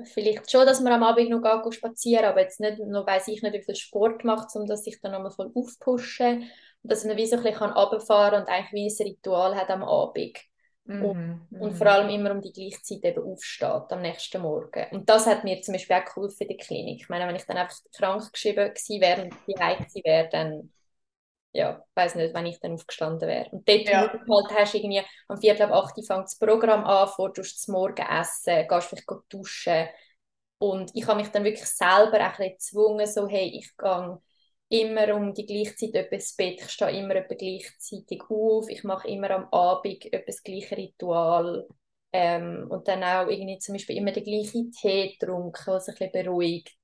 vielleicht schon, dass man am Abend noch geht, spazieren, aber jetzt nicht, noch weiss ich nicht, wie viel Sport macht, um das sich dann nochmal voll aufpushen und dass man wie so ein bisschen kann runterfahren und eigentlich wie ein Ritual hat am Abend mhm, und mhm. vor allem immer um die gleiche Zeit eben aufsteht am nächsten Morgen. Und das hat mir zum Beispiel auch geholfen in der Klinik. Ich meine, wenn ich dann einfach krank geschrieben gewesen wäre und die gewesen wäre, dann ja, weiß nicht, wenn ich dann aufgestanden wäre. Und dort Ja. halt hast du irgendwie am Viertel ab 8 Uhr fängt das Programm an, vor du das Morgen essen, gehst vielleicht duschen. Und ich habe mich dann wirklich selber auch ein bisschen gezwungen, so, hey, ich gehe immer um die gleiche Zeit etwa ins Bett, ich stehe immer etwa gleichzeitig auf, ich mache immer am Abend etwa das gleiche Ritual. Ähm, und dann auch irgendwie zum Beispiel immer den gleichen Tee getrunken, was ein bisschen beruhigt.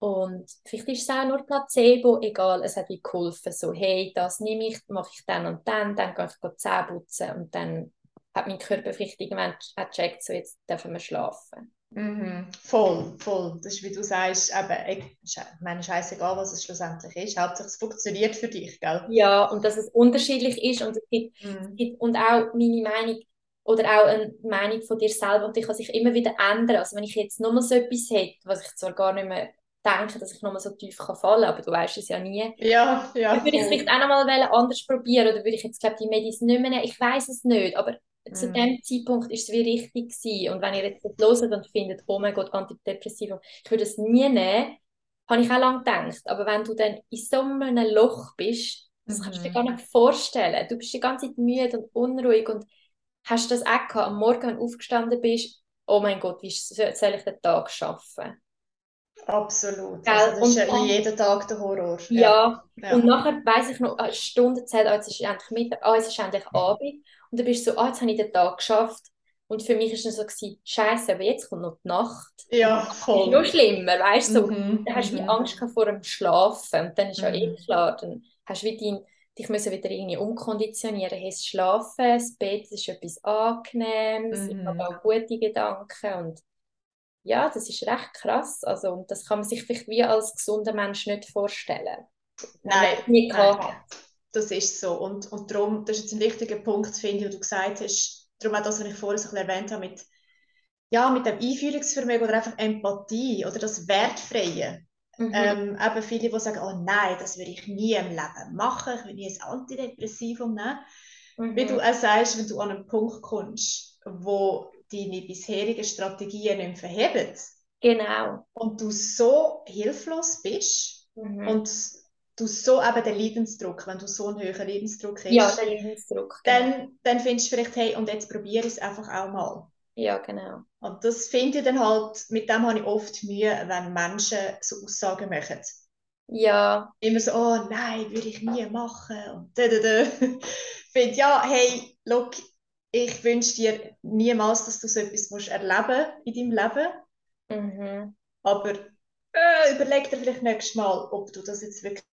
Und vielleicht ist es auch nur Placebo, egal, es hat wie geholfen, so, hey, das nehme ich, mache ich dann und dann, dann kann ich go Zähne putzen und dann hat mein Körper vielleicht irgendwann gecheckt, so, jetzt dürfen wir schlafen. Mhm. Voll, voll. Das ist, wie du sagst, eben, ich, meine, scheißegal, was es schlussendlich ist. Hauptsache, es funktioniert für dich, gell? Ja, und dass es unterschiedlich ist und es gibt, es Mhm. gibt und auch meine Meinung oder auch eine Meinung von dir selber und die kann sich immer wieder ändern. Also wenn ich jetzt nochmal so etwas hätte, was ich zwar gar nicht mehr denke, dass ich nochmal so tief kann fallen kann, aber du weißt es ja nie, Ja, ja, würde ich es vielleicht auch nochmal anders probieren oder würde ich jetzt, glaube die Medis nicht mehr nehmen. Ich weiß es nicht, aber zu Mhm. dem Zeitpunkt ist es wie richtig gewesen. Und wenn ihr jetzt das hört und findet, oh mein Gott, Antidepressivum, ich würde es nie nehmen, habe ich auch lange gedacht. Aber wenn du dann in so einem Loch bist, das kannst du dir Mhm. gar nicht vorstellen. Du bist die ganze Zeit müde und unruhig und hast das auch gehabt, am Morgen, wenn du aufgestanden bist, oh mein Gott, wie soll ich den Tag schaffen? Absolut. Gell? Also das ist Und ja dann- jeden Tag der Horror. Ja, Ja. und nachher weiss ich noch, eine Stunde zählt, ah, jetzt ist endlich Mittag, ah, jetzt ist endlich Abend. Und dann bist du so, ah, jetzt habe ich den Tag geschafft. Und für mich war es so, gewesen, Scheiße, aber jetzt kommt noch die Nacht. Ja, Das ist voll. noch schlimmer, weißt du? So, Mhm, dann hast du mhm. Angst vor dem Schlafen. Und dann ist ja eh Mhm. klar, dann hast du wie dein, dich müssen wieder irgendwie umkonditionieren. Hey, das Schlafen, das Bett ist etwas Angenehmes, ich habe Mhm. auch gute Gedanken. Und ja, das ist recht krass. Also, und das kann man sich vielleicht wie als gesunder Mensch nicht vorstellen. Nein, das nie nein. Das ist so. Und, und darum, das ist jetzt ein wichtiger Punkt, finde ich, wo du gesagt hast, darum auch das, was ich vorher so erwähnt habe, mit, ja, mit dem Einfühlungsvermögen oder einfach Empathie oder das Wertfreie. Mhm. Ähm, eben viele, die sagen, oh nein, das würde ich nie im Leben machen, ich will nie ein Antidepressivum nehmen. Wie du Mhm. auch sagst, wenn du an einen Punkt kommst, wo deine bisherigen Strategien nicht verheben Genau. und du so hilflos bist Mhm. und du so eben den Leidensdruck, wenn du so einen höheren Leidensdruck hast, Ja, der Leidensdruck, genau. dann, dann findest du vielleicht, hey, und jetzt probiere ich es einfach auch mal. Ja, genau. Und das finde ich dann halt, mit dem habe ich oft Mühe, wenn Menschen so Aussagen machen. Ja. Immer so, oh nein, würde ich nie machen. Und da, da, da. Ich finde, ja, hey, look, ich wünsche dir niemals, dass du so etwas musst erleben in deinem Leben. Mhm. Aber äh, überleg dir vielleicht nächstes Mal, ob du das jetzt wirklich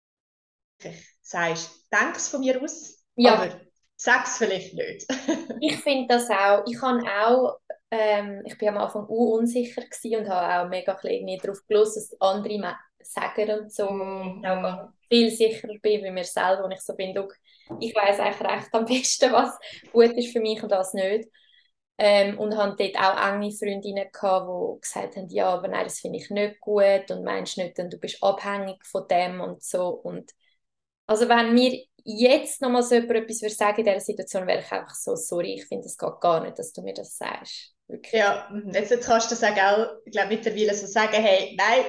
sagst. Denk es von mir aus, Ja. aber sag es vielleicht nicht. Ich finde das auch. Ich habe auch, ähm, ich bin am Anfang unsicher und habe auch mega irgendwie darauf gelost, was andere sagen und so. Mhm. Auch viel sicherer bin bei mir selber und ich so bin, «Schau, ich weiß eigentlich recht am besten, was gut ist für mich und was nicht. Ähm, und habe dort auch enge Freundinnen gehabt, die gesagt haben, ja, aber nein, das finde ich nicht gut und meinst nicht, denn du bist abhängig von dem und so. Und also wenn mir jetzt nochmal so jemand etwas würde sagen in dieser Situation, wäre ich einfach so, sorry, ich finde, es geht gar nicht, dass du mir das sagst. Wirklich. Ja, jetzt, jetzt kannst du das auch, ich glaube, mittlerweile so sagen, hey, nein,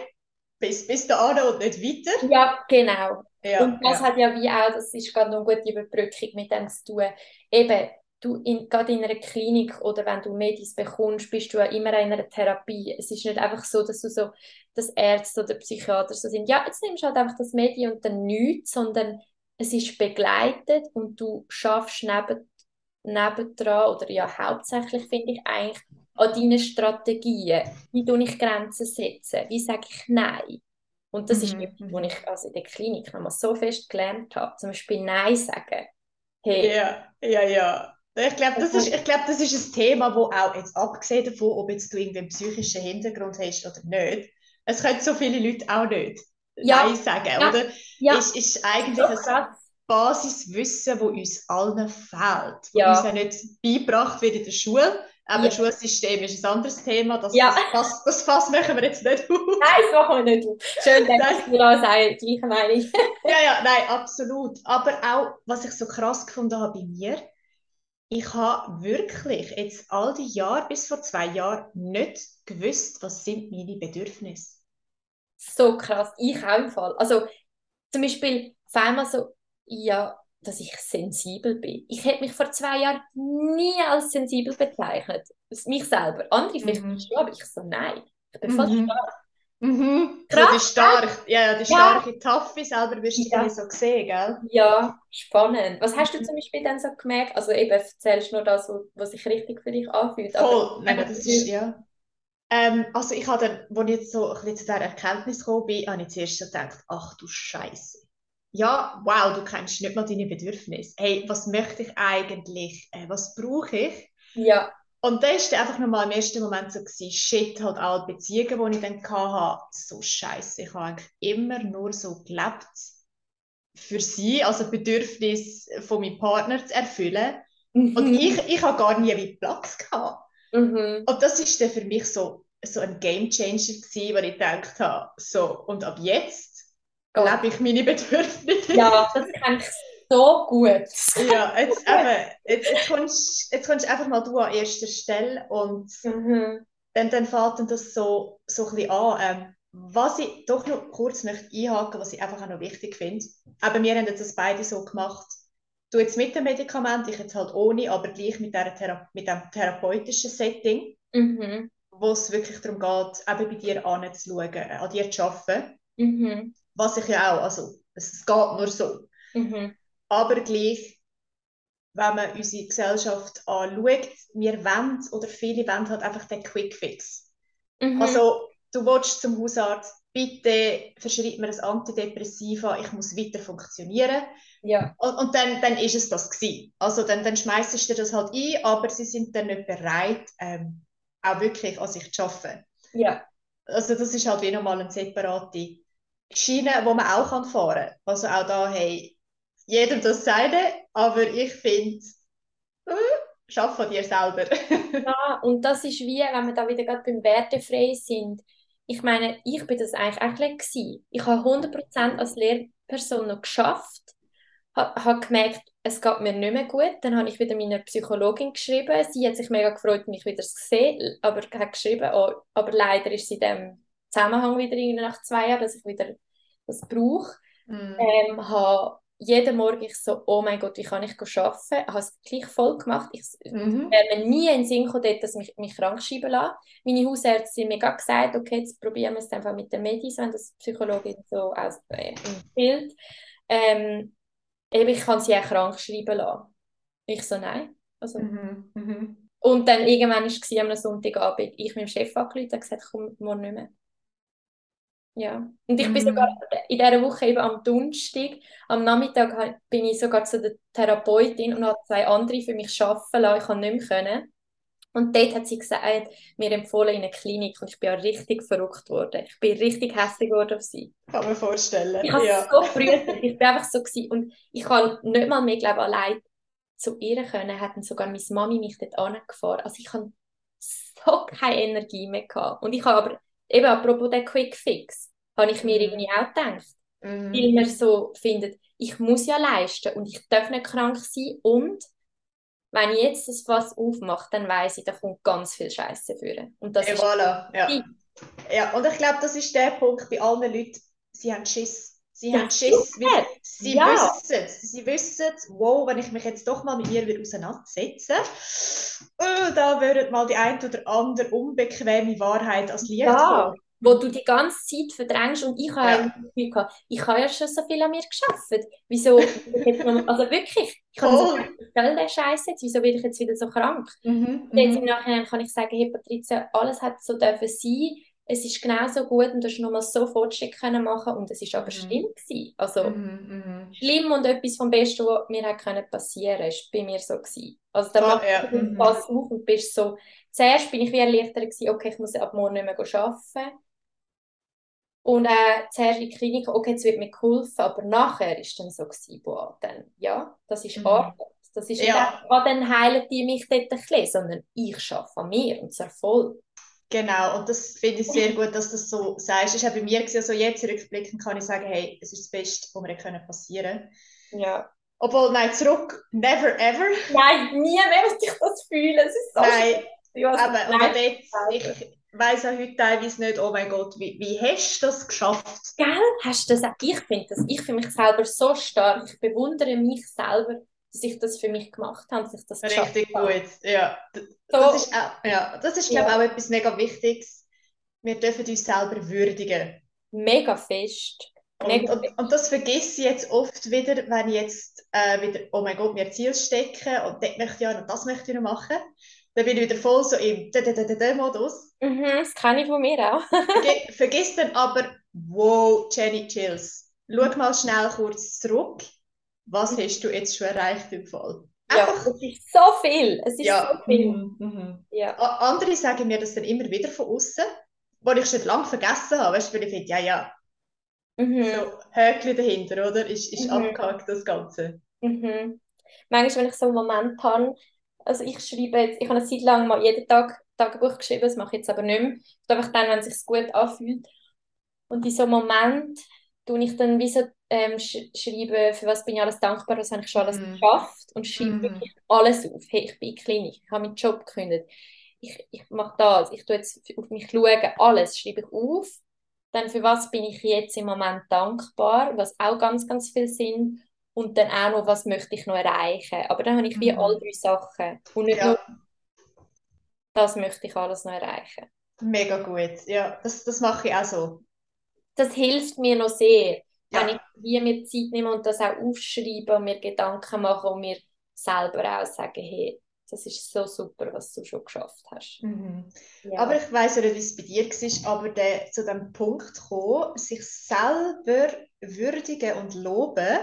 bis, bis da an und nicht weiter. Ja, genau. Ja, Und das ja. hat ja wie auch, das ist gerade eine gute Überbrückung mit dem zu tun. Eben, du in, gerade in einer Klinik oder wenn du Medis bekommst, bist du ja immer in einer Therapie. Es ist nicht einfach so, dass du so, dass Ärzte oder Psychiater so sind, ja, jetzt nimmst du halt einfach das Medi und dann nichts, sondern es ist begleitet und du schaffst neben, nebendran oder ja, hauptsächlich finde ich eigentlich an deinen Strategien. Wie tue ich Grenzen setzen? Wie sage ich Nein? Und das ist Mhm, etwas, mhm. was ich also in der Klinik nochmal so fest gelernt habe. Zum Beispiel Nein sagen. Hey, Ja, ja, ja. Ich glaube, das ist, ich glaub, das ist ein Thema, wo auch jetzt abgesehen davon, ob jetzt du irgendwie einen psychischen Hintergrund hast oder nicht, es können so viele Leute auch nicht Ja, Nein sagen, ja, oder? ja, Ist, ist eigentlich ein. Basiswissen, das uns allen fehlt, das Ja. uns ja nicht beigebracht wird in der Schule. Aber Ja. Schulsystem ist ein anderes Thema, das, Ja. das, das, Fass machen wir jetzt nicht auf. Nein, das machen wir nicht. Schön, Nein. dass wir da gleiche Meinung. Ja, ja, nein, absolut. Aber auch, was ich so krass gefunden habe bei mir, ich habe wirklich jetzt all die Jahre, bis vor zwei Jahren, nicht gewusst, was sind meine Bedürfnisse. So krass. Ich auch im Fall. Also zum Beispiel auf einmal so, ja, dass ich sensibel bin. Ich hätte mich vor zwei Jahren nie als sensibel bezeichnet. Mich selber. Andere vielleicht Mhm. schon, aber ich so, nein. Ich bin voll Mhm. stark. Mhm. So Krass, die stark, ja, ja, die Ja. starke Taffi selber wirst du Ja. nie so sehen, gell? Ja, spannend. Was hast du Mhm. zum Beispiel dann so gemerkt? Also eben, erzählst du nur das, was sich richtig für dich anfühlt. aber- Voll, nein, nein, das ist, ja. Ähm, also ich habe dann, als ich jetzt so ein bisschen zu dieser Erkenntnis gekommen bin, habe ich zuerst so gedacht, ach du Scheiße. Ja, wow, du kennst nicht mal deine Bedürfnisse. Hey, was möchte ich eigentlich? Äh, was brauche ich? Ja, Und da war dann einfach nochmal im ersten Moment so, gewesen, shit, halt alle Beziehungen, die ich dann hatte, so scheiße. Ich habe eigentlich immer nur so gelebt für sie, also Bedürfnis von meinem Partner zu erfüllen. Und Mhm. ich, ich habe gar nie wie Platz gehabt. Mhm. Und das ist dann für mich so, so ein Game Changer gewesen, wo ich gedacht habe, so, und ab jetzt Gott. lebe ich meine Bedürfnisse. Ja, das kann ich so gut. Ja, jetzt, eben, jetzt, jetzt, kommst, jetzt kommst einfach mal du an erster Stelle und Mhm. dann, dann fällt dann das so, so ein bisschen an. Ähm, was ich doch noch kurz möchte einhaken, was ich einfach auch noch wichtig finde. Aber wir haben das beide so gemacht. Du jetzt mit dem Medikament, ich jetzt halt ohne, aber gleich mit, dieser Thera mit dem therapeutischen Setting, Mhm. wo es wirklich darum geht, eben bei dir anzuschauen, an dir zu arbeiten. Mhm. Was ich ja auch, also es geht nur so. Mhm. Aber gleich, wenn man unsere Gesellschaft anschaut, wir wollen, oder viele wollen halt einfach den Quick Fix. Mhm. Also, du willst zum Hausarzt, bitte verschreib mir ein Antidepressiva, ich muss weiter funktionieren. ja. Und, und dann, dann ist es das gewesen. Also dann, dann schmeißt du das halt ein, aber sie sind dann nicht bereit, ähm, auch wirklich an sich zu arbeiten. Ja. Also das ist halt wie nochmal eine separate Schiene, die man auch kann fahren kann. Also auch da, hey, jedem das sagen, aber ich finde, äh, schaff von dir selber. Ja, und das ist wie, wenn wir da wieder gerade beim Wertefrei sind. Ich meine, ich bin das eigentlich auch gewesen. Ich habe 100% als Lehrperson noch geschafft, habe ha gemerkt, es geht mir nicht mehr gut. Dann habe ich wieder meiner Psychologin geschrieben. Sie hat sich mega gefreut, mich wieder zu sehen, aber hat geschrieben, oh, aber leider ist sie dem Zusammenhang wieder nach zwei Jahren, dass ich wieder das brauche. Mm. Ähm, habe jeden Morgen ich so, oh mein Gott, wie kann ich arbeiten? Ich habe es gleich voll gemacht. Ich Mhm. wäre mir nie in den Sinn gekommen, dass mich, mich krank schreiben lasse. Meine Hausärztin hat mir gerade gesagt, okay, jetzt probieren wir es einfach mit den Medis, wenn das die Psychologin so aus, äh, empfiehlt. Ähm, eben, ich kann sie auch krank schreiben lassen. Ich so, nein. Also, Mhm. Mhm. und dann irgendwann war es am Sonntagabend, ich meinem Chef angerufen und gesagt, komm morgen nicht mehr. Ja. Und ich bin Mhm. sogar in dieser Woche eben am Donnerstag, am Nachmittag bin ich sogar zu der Therapeutin und habe zwei andere für mich arbeiten lassen. Ich konnte nicht mehr. Können. Und dort hat sie gesagt, mir empfohlen in eine Klinik und ich bin ja richtig verrückt worden. Ich bin richtig hässlich geworden auf sie. Kann man vorstellen. Ich habe Ja. so brütet. Ich bin einfach so gewesen. Und ich kann nicht mal mehr, glaube allein zu ihr können, hat dann sogar meine Mami mich dort angefahren. Also ich habe so keine Energie mehr gehabt. Und ich habe aber, eben apropos der Quick Fix, habe ich mir Mhm. irgendwie auch gedacht, Mhm. weil man so findet, ich muss ja leisten und ich darf nicht krank sein und wenn ich jetzt das Fass aufmache, dann weiss ich, da kommt ganz viel Scheiße führen. Und das ist voilà. Ja. ja, und ich glaube, das ist der Punkt bei allen Leuten, sie haben Schiss. Sie Ja, haben Schiss, weil sie Ja. wissen, sie wissen, wow, wenn ich mich jetzt doch mal mit mir wieder auseinandersetze, äh, da würde mal die ein oder andere unbequeme Wahrheit als Licht Ja. kommen. Wo du die ganze Zeit verdrängst und ich habe Ja. Gefühl gehabt, ich habe ja schon so viel an mir geschafft. Wieso, also wirklich, ich habe so gedacht, was soll der Scheiß jetzt, wieso werde ich jetzt wieder so krank? Mhm, Und jetzt im mhm. Nachhinein kann ich sagen, hey Patricia, alles hat so dürfen sein, es ist genauso gut und du hast nochmal so Fortschritt können machen und es ist aber Mhm. schlimm gewesen. Also Mhm, mhm. schlimm und etwas vom Besten, was mir hat können passieren, ist bei mir so gewesen. Also da Ah, machst ja, du den mhm. Pass auf und bist so, zuerst bin ich wie erleichtert gewesen, okay, ich muss ab morgen nicht mehr arbeiten. Und äh, zuerst in die Klinik, okay, jetzt wird mir geholfen, aber nachher ist dann so gewesen, boah, dann, ja, das ist Mhm. Arbeit. Das ist nicht Ja. einfach, ah, dann heilen die mich dort ein bisschen, sondern ich arbeite an mir und zwar voll. Genau, und das finde ich sehr gut, dass du das so sagst. Es war bei mir gewesen, also jetzt rückblickend kann ich sagen, hey, es ist das Beste, was mir können passieren Ja. Obwohl, nein, zurück, never ever. Nein, nie mehr muss ich das fühlen. Es ist so Nein, schlimm. Also, aber nein, dort, ich weiss auch heute teilweise nicht, oh mein Gott, wie, wie hast du das geschafft? Gell? Hast du das auch? Ich finde das, ich finde mich selber so stark. Ich bewundere mich selber, dass ich das für mich gemacht habe, dass ich das geschafft Richtig gut, ja. So, Das ist, auch, ja, das ist glaube ich, Ja. auch etwas mega Wichtiges. Wir dürfen uns selber würdigen. mega fest. Und, Mega und, und das vergesse ich jetzt oft wieder, wenn ich jetzt äh, wieder, oh mein Gott, mir Ziel stecke und dort möchte ich ja noch das möchte ich noch machen. Dann bin ich wieder voll so im Modus. Mhm, das kenne ich von mir auch. Verge vergiss dann aber, wow, Jenny, chills. Schau mal schnell kurz zurück. Was hast du jetzt schon erreicht im Fall? Ja, Einfach, es ist so viel. Es ist ja. so viel. Mhm, mhm. Ja. Andere sagen mir das dann immer wieder von außen, wo ich schon lange vergessen habe. Weißt du, weil ich finde, ja, ja, Mhm. so Häkchen dahinter, oder? Ist, ist Mhm. abgehakt, das Ganze. Mhm. Manchmal, wenn ich so einen Moment habe, also ich schreibe jetzt, ich habe eine Zeit lang mal jeden Tag Tagebuch geschrieben, das mache ich jetzt aber nicht mehr. Und einfach dann, wenn es sich gut anfühlt. Und in so einem Moment tue ich dann wie so ähm, sch schreiben, für was bin ich alles dankbar, was habe ich schon alles Mhm. geschafft und schreibe Mhm. wirklich alles auf. Hey, ich bin in Klinik, ich habe meinen Job gekündigt, ich, ich mache das, ich tue jetzt auf mich schauen, alles schreibe ich auf. Dann für was bin ich jetzt im Moment dankbar, was auch ganz, ganz viel sind. Und dann auch noch, was möchte ich noch erreichen. Aber dann habe ich wie Mhm. alle drei Sachen. Und nicht Ja. nur, das möchte ich alles noch erreichen. Mega gut. Ja, das, das mache ich auch so. Das hilft mir noch sehr, wenn Ja. ich wie mir Zeit nehme und das auch aufschreibe und mir Gedanken mache und mir selber auch sagen, hey, das ist so super, was du schon geschafft hast. Mhm. Ja. Aber ich weiss ja nicht, wie es bei dir war, aber der, zu dem Punkt kommen, sich selber würdigen und loben,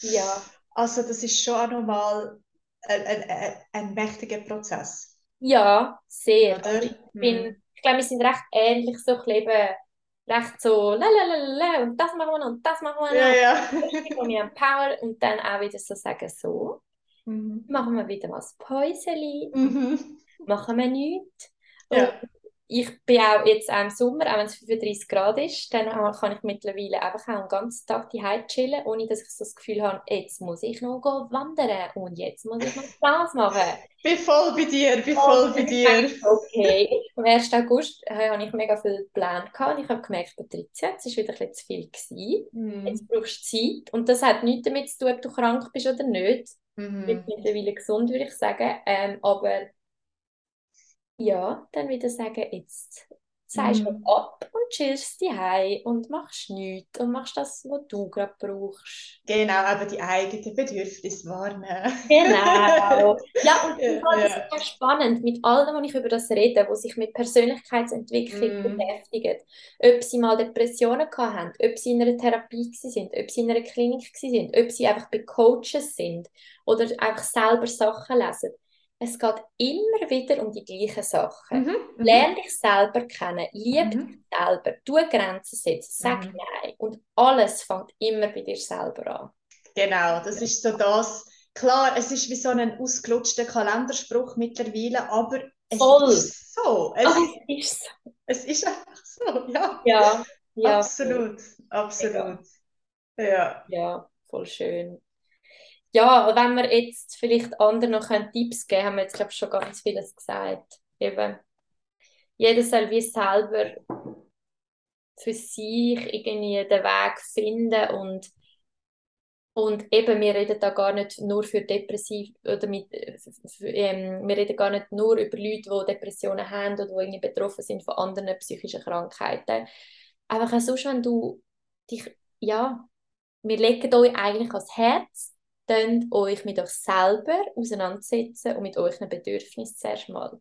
ja. also das ist schon auch nochmal ein, ein, ein, mächtiger Prozess, Ja, sehr. oder? Ich bin, Mhm. ich glaube, wir sind recht ähnlich, so ein bisschen eben recht so la la la la la, und das machen wir noch und das machen wir Ja, noch. ja. Und wir haben Power und dann auch wieder so sagen, so, Mhm. machen wir wieder mal das Päuseli, Mhm. machen wir nichts. Ja. Und ich bin auch jetzt auch im Sommer, auch wenn es 35 Grad ist, dann kann ich mittlerweile einfach auch den ganzen Tag die chillen, ohne dass ich so das Gefühl habe, jetzt muss ich noch wandern und jetzt muss ich noch das machen. bin voll bei dir, bin voll bei dir. Okay, am 1. August äh, habe ich mega viel Pläne und ich habe gemerkt, Patricia, jetzt war wieder ein bisschen zu viel gewesen. Mm. Jetzt brauchst du Zeit und das hat nichts damit zu tun, ob du krank bist oder nicht. Mm. Ich bin mittlerweile gesund, würde ich sagen, ähm, aber ja, dann wieder sagen, jetzt zeigst du mm. ab und chillst die und machst nichts und machst das, was du gerade brauchst. Genau, aber die eigenen Bedürfnisse wahrnehmen. Genau. Ja, und das ja. ist sehr spannend, mit allen, was ich über das rede, die sich mit Persönlichkeitsentwicklung mm. beschäftigen, ob sie mal Depressionen haben, ob sie in einer Therapie sind, ob sie in einer Klinik sind, ob sie einfach bei Coaches sind oder einfach selber Sachen lesen es geht immer wieder um die gleichen Sachen. Mhm, mhm. Lern dich selber kennen, lieb mhm. dich selber, tu Grenzen setzen, sag mhm. Nein. Und alles fängt immer bei dir selber an. Genau, das ist so das. Klar, es ist wie so ein ausgelutschter Kalenderspruch mittlerweile, aber es Voll. ist so. Es, oh, es ist so. Es ist einfach so, ja. Ja, ja absolut, absolut. Ja. ja, voll schön ja, wenn wir jetzt vielleicht anderen noch Tipps geben haben wir jetzt, glaube ich, schon ganz vieles gesagt. Eben, jeder soll wie selber für sich irgendwie den Weg finden und und eben, wir reden da gar nicht nur für depressiv oder mit, ähm, wir reden gar nicht nur über Leute, die Depressionen haben oder die irgendwie betroffen sind von anderen psychischen Krankheiten. Einfach auch sonst, wenn du dich, ja, wir legen euch eigentlich ans Herz, dann euch mit euch selber auseinandersetzen und mit euren Bedürfnissen zuerst mal.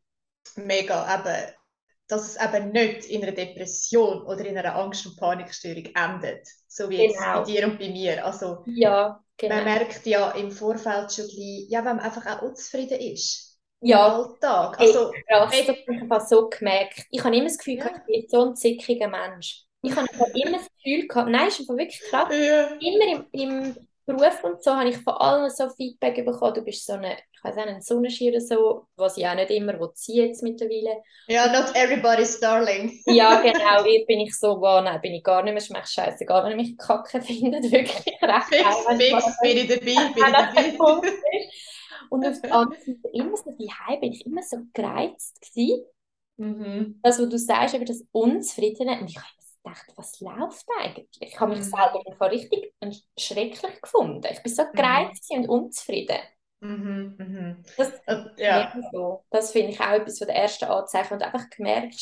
Mega, aber dass es eben nicht in einer Depression oder in einer Angst- und Panikstörung endet, so wie genau. jetzt bei dir und bei mir. Also, ja, genau. Man merkt ja im Vorfeld schon gleich, ja, wenn man einfach auch unzufrieden ist. Ja. Im Alltag. Also, hey, krass, das habe ich so gemerkt. Ich habe immer das Gefühl, ja. ich bin so ein zickiger Mensch. Ich habe immer das Gefühl gehabt, nein, ist einfach wirklich krass. Ja. Immer im, im Beruf und so habe ich von allen so Feedback bekommen, du bist so eine, ich weiß nicht, ein Sonnenschirm oder so, was ich auch nicht immer ziehe jetzt mittlerweile. Ja, not everybody's darling. ja, genau, ich bin ich so, wow, nein, bin ich gar nicht mehr, es macht scheißegal, wenn ich mich kacke finde, wirklich recht. Fix, geil, fix, bin ich dabei, bin ich dabei. und auf der anderen Seite, immer so daheim bin ich immer so gereizt gewesen. Mhm. Das, was du sagst, über das Unzufriedene, und ich habe gedacht, was läuft eigentlich? Ich habe mich mhm. selber richtig schrecklich gefunden. Ich bin so mhm. gereizt und unzufrieden. Mhm, mhm. Das, ja. so. das finde ich auch etwas von der ersten Anzeichen. Und einfach gemerkt,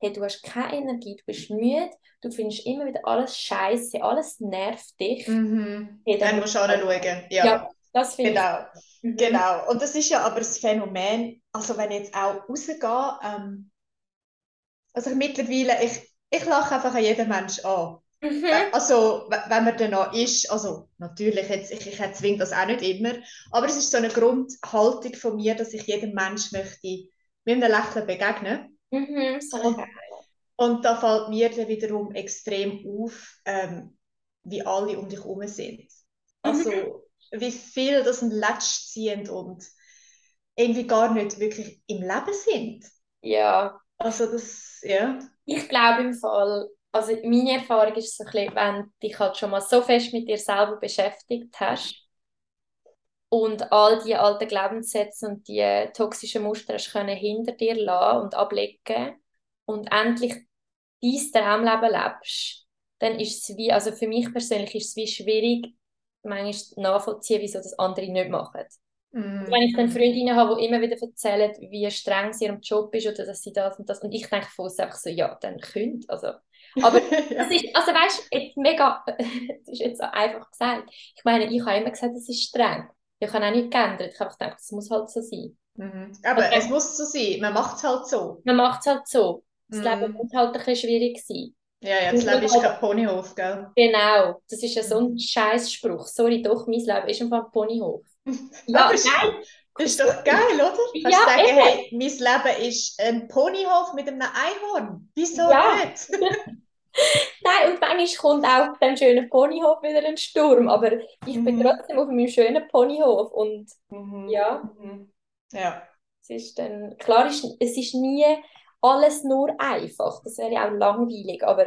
hey, du hast keine Energie, du bist müde, du findest immer wieder alles scheiße, alles nervt dich. Mhm. Hey, dann, dann musst du anschauen. Ja. ja, das finde genau. ich. Mhm. Genau. Und das ist ja aber das Phänomen, also wenn ich jetzt auch rausgehe, ähm, also mittlerweile, ich, ich lache einfach an jeden Menschen an. Mhm. Also, wenn man dann noch ist, also natürlich, jetzt, ich, ich zwinge das auch nicht immer, aber es ist so eine Grundhaltung von mir, dass ich jedem Menschen möchte mit einem Lächeln begegnen. Mhm, so und, und da fällt mir dann wiederum extrem auf, ähm, wie alle um dich herum sind. Also, mhm. wie viel das ein Letsch ziehen und irgendwie gar nicht wirklich im Leben sind. Ja. Also das, ja. Ich glaube im Fall, also meine Erfahrung ist so ein bisschen, wenn du dich halt schon mal so fest mit dir selber beschäftigt hast und all die alten Glaubenssätze und die toxischen Muster hast können hinter dir lassen und ablegen und endlich dein Traumleben lebst, dann ist es wie, also für mich persönlich ist es wie schwierig, manchmal nachvollziehen, wieso das andere nicht machen. Mm. Wenn ich dann Freundinnen habe, die immer wieder erzählen, wie streng sie ihrem Job ist oder dass sie das und das und ich denke von uns einfach so, ja, dann könnt, also. Aber das ist, also weißt du, jetzt mega, das ist jetzt so einfach gesagt. Ich meine, ich habe immer gesagt, es ist streng. Ich habe auch nicht geändert. Ich habe gedacht, es muss halt so sein. Mhm. Aber okay. es muss so sein. Man macht es halt so. Man macht es halt so. Das mhm. Leben muss halt ein bisschen schwierig sein. Ja, ja, das Leben ist halt kein Ponyhof, gell? Genau, das ist ja so ein mhm. Scheißspruch. Sorry, doch, mein Leben ist einfach ein Ponyhof. Ja, das ist, nein. Das ist doch geil, oder? Kannst ja, sagen, eben. hey, mein Leben ist ein Ponyhof mit einem Einhorn. Wieso ja. nicht? Nein, und manchmal kommt auch dem schönen Ponyhof wieder ein Sturm, aber ich mhm. bin trotzdem auf meinem schönen Ponyhof und mhm. ja. Mhm. Ja. Es ist dann, klar, ist, es ist nie alles nur einfach. Das wäre ja auch langweilig, aber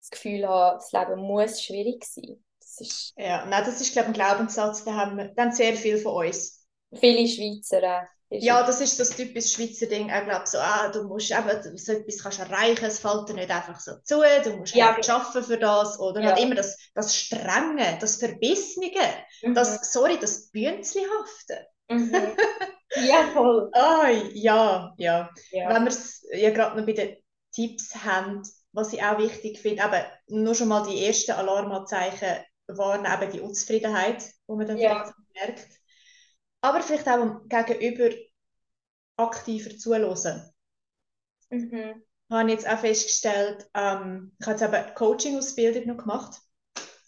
das Gefühl habe, das Leben muss schwierig sein. Das ist Ja, nein, das ist, glaube ich, ein Glaubenssatz, den haben, wir, den haben sehr viele von uns. viele Schweizer. Äh, ist Ja, das ist das typische Schweizer Ding. Ich glaube so, ah, du musst eben, so etwas kannst erreichen, es fällt dir nicht einfach so zu, du musst Ja, hart arbeiten für das. Oder Ja. halt immer das, das Strenge, das Verbissene, Mhm. das, sorry, das Bünzlihafte. Mhm. ja, voll. Ah, ja, ja. Ja. Wenn wir es ja gerade noch bei den Tipps haben, was ich auch wichtig finde, eben nur schon mal die ersten Alarmanzeichen waren eben die Unzufriedenheit, wo man dann Ja. merkt. Aber vielleicht auch Gegenüber aktiver zuhören. Mhm. habe ich jetzt auch festgestellt, ähm, ich habe jetzt eben Coaching-Ausbildung noch gemacht.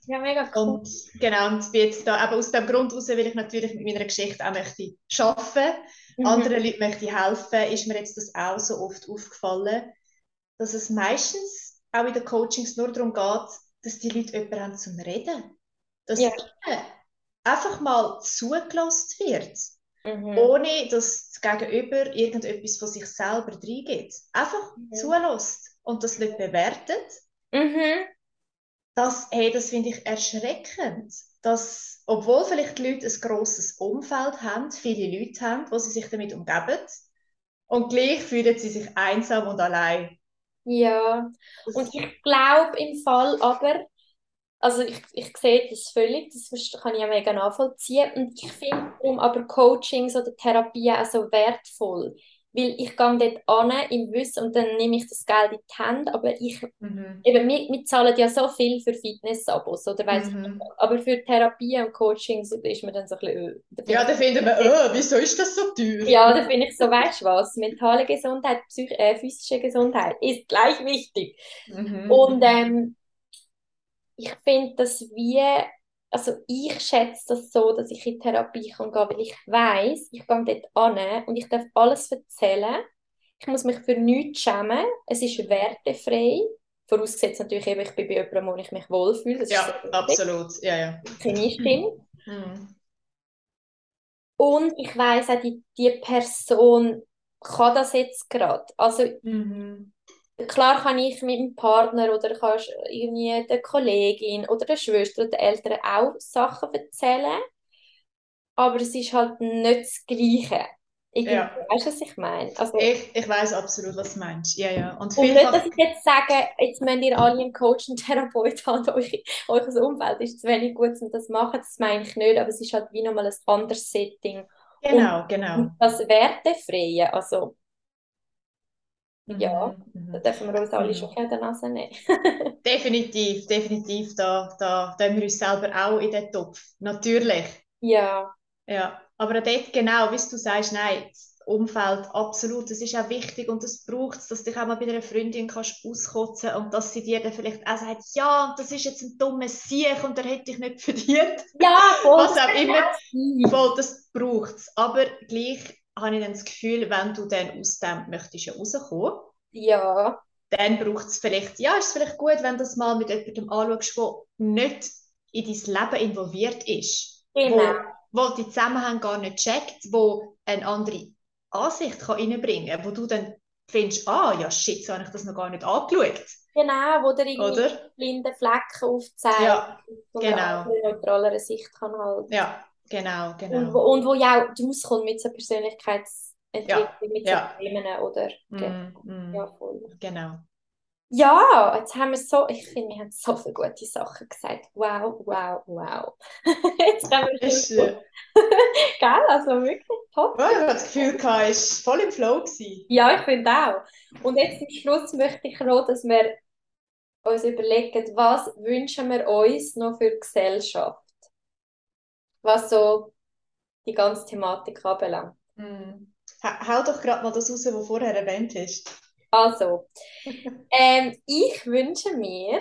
Ja, mega cool. Und genau, und bin jetzt da eben aus dem Grund heraus, weil ich natürlich mit meiner Geschichte auch möchte arbeiten, Mhm. anderen Leuten möchte helfen, ist mir jetzt das auch so oft aufgefallen, dass es meistens auch in den Coachings nur darum geht, dass die Leute jemanden haben zum Reden. Dass Ja. ihnen einfach mal zugelassen wird, Mhm. ohne dass das Gegenüber irgendetwas von sich selber reingeht. Einfach Mhm. zulässt und das nicht bewertet. Mhm. Das, hey, das finde ich erschreckend. Dass, obwohl vielleicht die Leute ein grosses Umfeld haben, viele Leute haben, wo sie sich damit umgeben, und gleich fühlen sie sich einsam und allein. Ja. Und ich glaube im Fall aber, also ich, ich sehe das völlig, das kann ich ja mega nachvollziehen. Und ich finde darum aber Coachings oder Therapien auch so wertvoll. Weil ich gehe dort an im Wissen und dann nehme ich das Geld in die Hände, aber ich, mhm. eben, wir, wir zahlen ja so viel für Fitness-Abos, oder weiss ich Mhm. nicht. Aber für Therapien und Coachings ist man dann so ein bisschen, äh, da Ja, ich- dann finden wir, oh, wieso ist das so teuer? ja, da finde ich so, weißt du was, mentale Gesundheit, psych äh, physische Gesundheit ist gleich wichtig. Mhm. Und ähm, ich finde, dass wir, also ich schätze das so, dass ich in Therapie kann gehen, weil ich weiß, ich gehe dort an und ich darf alles erzählen. Ich muss mich für nichts schämen. Es ist wertefrei. Vorausgesetzt natürlich eben, ich bin bei jemandem, wo ich mich wohlfühle. Das Ja, absolut. Ja, ja. Chemie stimmt. Mhm. Und ich weiß auch, die, die Person kann das jetzt gerade. Also Mhm. Klar kann ich mit dem Partner oder kannst irgendwie der Kollegin oder der Schwester oder den Eltern auch Sachen erzählen, aber es ist halt nicht das Gleiche. Irgendwie, Ja. weißt du, was ich meine? Also, Ich, ich weiß absolut, was du meinst. Ja, ja. Und und nicht, dass ich jetzt sage, jetzt müsst ihr alle einen Coach und Therapeut haben, euch, euer Umfeld ist zu wenig gut, um das zu machen, das meine ich nicht, aber es ist halt wie nochmal ein anderes Setting. genau, genau. Und das Wertefreie, also ja, Mhm, da dürfen wir uns alle Mhm. schon an der Nase nehmen. Definitiv, definitiv, da, da tun wir uns selber auch in den Topf. Natürlich. Ja, Ja. Aber dort genau, wie du sagst, nein, das Umfeld, absolut, das ist auch wichtig und das braucht es, dass du dich auch mal bei einer Freundin kannst auskotzen und dass sie dir dann vielleicht auch sagt, ja, das ist jetzt ein dummer Sieg und der hätte ich nicht verdient. ja, voll. Was auch immer. Voll, das braucht es. Aber gleich habe ich dann das Gefühl, wenn du dann aus dem möchtest ja rauskommen, Ja, dann braucht es vielleicht, ja, ist es vielleicht gut, wenn du das mal mit jemandem anschaust, der nicht in dein Leben involviert ist, genau. wo, wo die Zusammenhänge gar nicht checkt, wo eine andere Ansicht kann reinbringen kann, wo du dann findest, ah, ja, shit, so habe ich das noch gar nicht angeschaut, Genau, wo der irgendwie oder? blinde Flecken aufzeigt. Ja, von genau. einer anderen, neutraleren Sicht kann halt. Ja, genau, Und, genau. wo, und wo ja auch rauskommt mit so Persönlichkeitsentwicklung, mit so ja. Themen oder. Mm, mm, Ja, voll. genau. Ja, jetzt haben wir so, ich finde, wir haben so viele gute Sachen gesagt. Wow, wow, wow. Jetzt können wir Ist, schon, äh, gell? Also wirklich top. ja, ich hatte das Gefühl, es war voll im Flow. Gewesen. Ja, ich finde auch. Und jetzt zum Schluss möchte ich noch, dass wir uns überlegen, was wünschen wir uns noch für die Gesellschaft, was so die ganze Thematik anbelangt. Ha- Hau doch gerade mal das raus, was du vorher erwähnt hast. Also, ähm, ich wünsche mir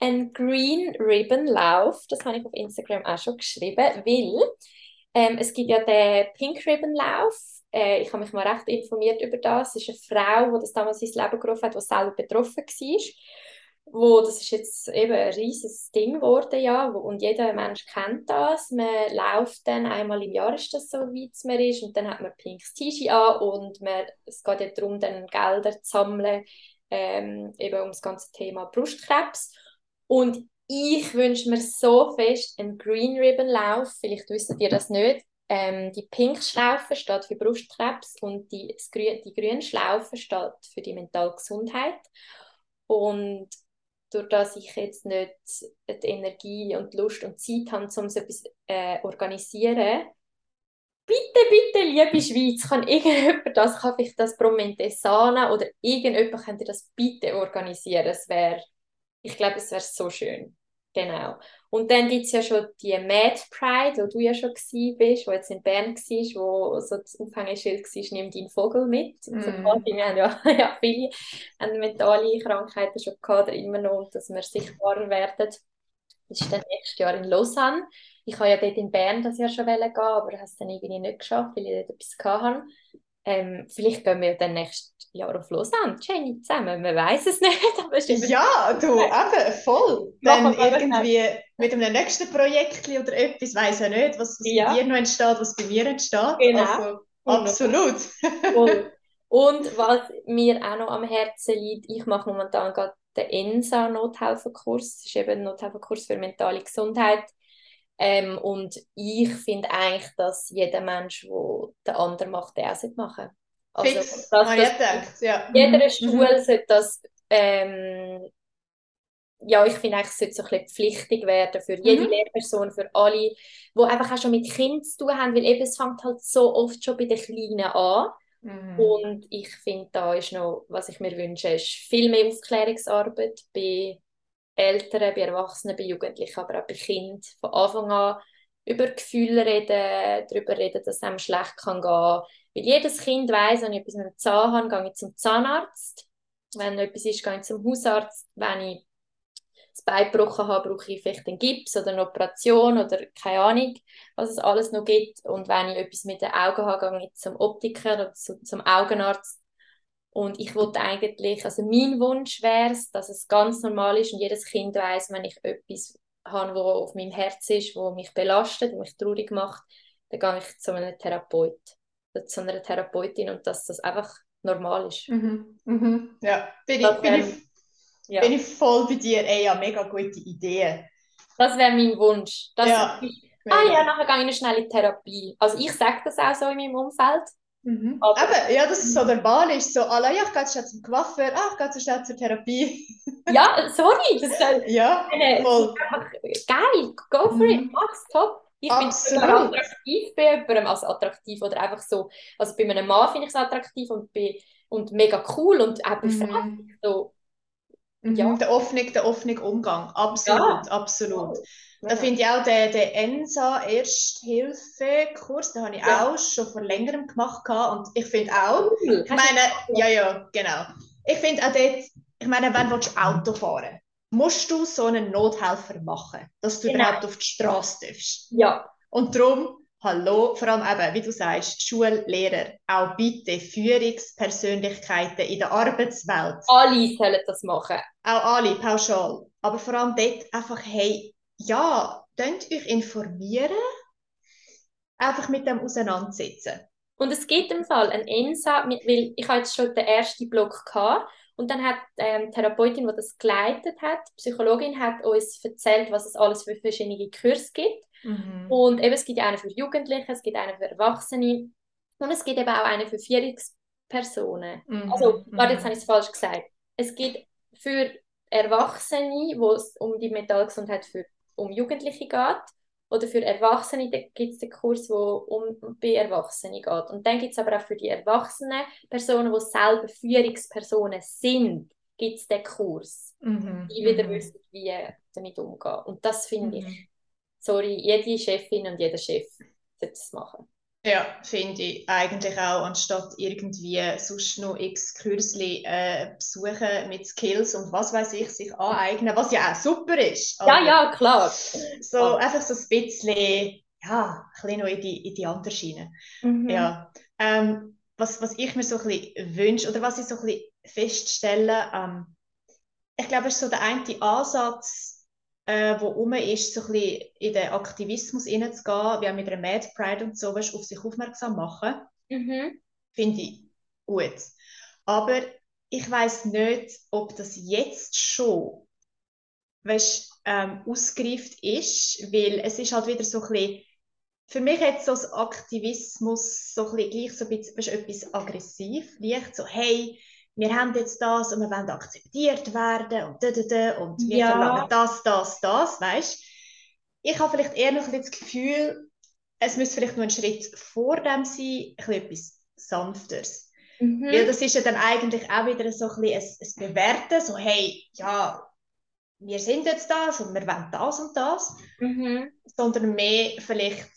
einen Green Ribbon Lauf. Das habe ich auf Instagram auch schon geschrieben, weil ähm, es gibt ja den Pink Ribbon Lauf. Äh, ich habe mich mal recht informiert über das. Es ist eine Frau, die das damals ins Leben gerufen hat, die selber betroffen war. Wo das ist jetzt eben ein riesiges Ding geworden, ja, und jeder Mensch kennt das. Man läuft dann einmal im Jahr, ist das so, wie es man ist, und dann hat man ein pinkes T-Shirt an und man, es geht ja darum, dann Gelder zu sammeln, ähm, eben um das ganze Thema Brustkrebs. Und ich wünsche mir so fest einen Green Ribbon Lauf, vielleicht wisst ihr das nicht. Ähm, die Pink Schlaufe steht für Brustkrebs und die, die grüne Schlaufe steht für die mentale Gesundheit. Und durch dass ich jetzt nicht die Energie und Lust und Zeit habe, um so etwas äh, organisieren, bitte, bitte, liebe Schweiz, kann irgendjemand das, kann ich das Promentesana oder irgendjemand könnte das bitte organisieren? Es wäre, ich glaube, es wäre so schön. Genau. Und dann gibt es ja schon die Mad Pride, wo du ja schon gewesen bist, wo jetzt in Bern war, wo so das Aufhängeschild war, nimm deinen Vogel mit. Mm. So, wir haben ja, ja viele haben mentale Krankheiten schon gehabt, oder immer noch, dass wir sichtbarer werden. Das ist dann nächstes Jahr in Lausanne. Ich habe ja dort in Bern das Jahr schon gehen, aber habe es dann irgendwie nicht geschafft, weil ich dort etwas hatte. Ähm, vielleicht gehen wir dann nächstes Jahr auf Lausanne, Jenny, zusammen. Man weiß es nicht. Aber es ja, du, eben, voll. Dann irgendwie mit einem nächsten Projekt oder etwas, weiß ich nicht, was, was ja. bei dir noch entsteht, was bei mir entsteht. Genau. Also, absolut. Und was mir auch noch am Herzen liegt, ich mache momentan gerade den ENSA-Nothelferkurs. Das ist eben ein Nothelferkurs für mentale Gesundheit. Ähm, und ich finde eigentlich, dass jeder Mensch, der den anderen macht, den auch machen also, Fix, dass, dass, gedacht, ja. Jeder mhm. Schule mhm. sollte das ähm, ja, ich finde eigentlich, es sollte so ein bisschen pflichtig werden für jede mhm. Lehrperson, für alle, die einfach auch schon mit Kindern zu tun haben, weil eben es fängt halt so oft schon bei den Kleinen an. Mhm. Und ich finde, da ist noch, was ich mir wünsche, ist viel mehr Aufklärungsarbeit bei Eltern, bei Erwachsenen, bei Jugendlichen, aber auch bei Kindern von Anfang an über Gefühle reden, darüber reden, dass es einem schlecht kann gehen. Weil jedes Kind weiß, wenn ich etwas mit dem Zahn habe, gehe ich zum Zahnarzt. Wenn etwas ist, gehe ich zum Hausarzt. Wenn ich das Bein gebrochen habe, brauche ich vielleicht einen Gips oder eine Operation oder keine Ahnung, was es alles noch gibt. Und wenn ich etwas mit den Augen habe, gehe ich zum Optiker oder zum Augenarzt. Und ich wollte eigentlich, also mein Wunsch wäre es, dass es ganz normal ist und jedes Kind weiß, wenn ich etwas habe, was auf meinem Herz ist, wo mich belastet, wo mich traurig macht, dann gehe ich zu einem Therapeut, zu einer Therapeutin und dass das einfach normal ist. Mhm. Mhm. Ja, bin ich, bin, ich, ja. bin ich voll bei dir. Ey, ja, mega gute Idee. Das wäre mein Wunsch. Dass ja, ich, ah ja, nachher gehe ich schnell in Therapie. Also ich sage das auch so in meinem Umfeld. Mhm. Aber, Eben, ja, dass es so normal ist, so, alla, ja, ich gehe schnell zum Coiffeur, ah, ich gehe so schnell zur Therapie. ja, sorry, das ist, ja, äh, voll. geil, go for it, mhm. mach's, top. Ich bin attraktiv bei jemandem, also attraktiv oder einfach so, also bei einem Mann finde ich es attraktiv und, bei, und mega cool und auch befreit, mhm. so. Mhm, ja. Der offene, der offene Umgang, absolut, ja. absolut. Da finde ich auch den, den ENSA Ersthilfe-Kurs, den habe ich ja. auch schon vor längerem gemacht und ich finde auch, ich meine, ja, ja, genau. Ich finde auch dort, ich meine, wenn du Auto fahren musst du so einen Nothelfer machen, dass du genau. überhaupt auf die Straße darfst. Ja. Und darum, hallo, vor allem eben, wie du sagst, Schullehrer, auch bitte Führungspersönlichkeiten in der Arbeitswelt. Alle sollen das machen. Auch alle, pauschal. Aber vor allem dort einfach, hey, ja, könnt euch informieren, einfach mit dem auseinandersetzen. Und es gibt im Fall ein ENSA, weil ich hatte jetzt schon den ersten Block gehabt, und dann hat ähm, die Therapeutin, die das geleitet hat, die Psychologin, hat uns erzählt, was es alles für verschiedene Kurse gibt. Mhm. Und eben, es gibt einen für Jugendliche, es gibt einen für Erwachsene und es gibt eben auch einen für Führungspersonen. Mhm. Also, warte, jetzt mhm. habe ich es falsch gesagt. Es gibt für Erwachsene, wo es um die Mentalgesundheit für um Jugendliche geht. Oder für Erwachsene gibt es den Kurs, der um, bei Erwachsenen geht. Und dann gibt es aber auch für die erwachsenen Personen, die selber Führungspersonen sind, gibt es den Kurs. Mhm. Die wieder mhm. wissen, wie damit umgehen. Und das finde mhm. ich, sorry, jede Chefin und jeder Chef sollte es machen. Ja, finde ich eigentlich auch, anstatt irgendwie sonst noch x Kürzli äh, besuchen mit Skills und was weiß ich, sich aneignen, was ja auch super ist. ja, ja, klar. So ja. einfach so ein bisschen, ja, ein bisschen noch in die, in die andere Schiene. Mhm. Ja. Ähm, was, was ich mir so ein bisschen wünsche oder was ich so ein bisschen feststelle, ähm, ich glaube, es ist so der eine Ansatz, äh, wo um ist, so ein bisschen in den Aktivismus hineinzugehen, wie auch mit einer Mad Pride und so, weißt, auf sich aufmerksam machen. Mhm. Finde ich gut. Aber ich weiß nicht, ob das jetzt schon weißt, ähm, ausgereift ist, weil es ist halt wieder so ein bisschen, für mich jetzt so das Aktivismus so ein bisschen, gleich so ein bisschen, weißt, etwas aggressiv, leicht so, hey, wir haben jetzt das und wir wollen akzeptiert werden und da, da, da, und wir Ja. verlangen das, das, das, weißt Ich habe vielleicht eher noch ein bisschen das Gefühl, es müsste vielleicht noch ein Schritt vor dem sein, ein etwas Sanfteres. Mhm. Weil das ist ja dann eigentlich auch wieder so ein ein, ein Bewerten, so hey, ja, wir sind jetzt das und wir wollen das und das, Mhm. sondern mehr vielleicht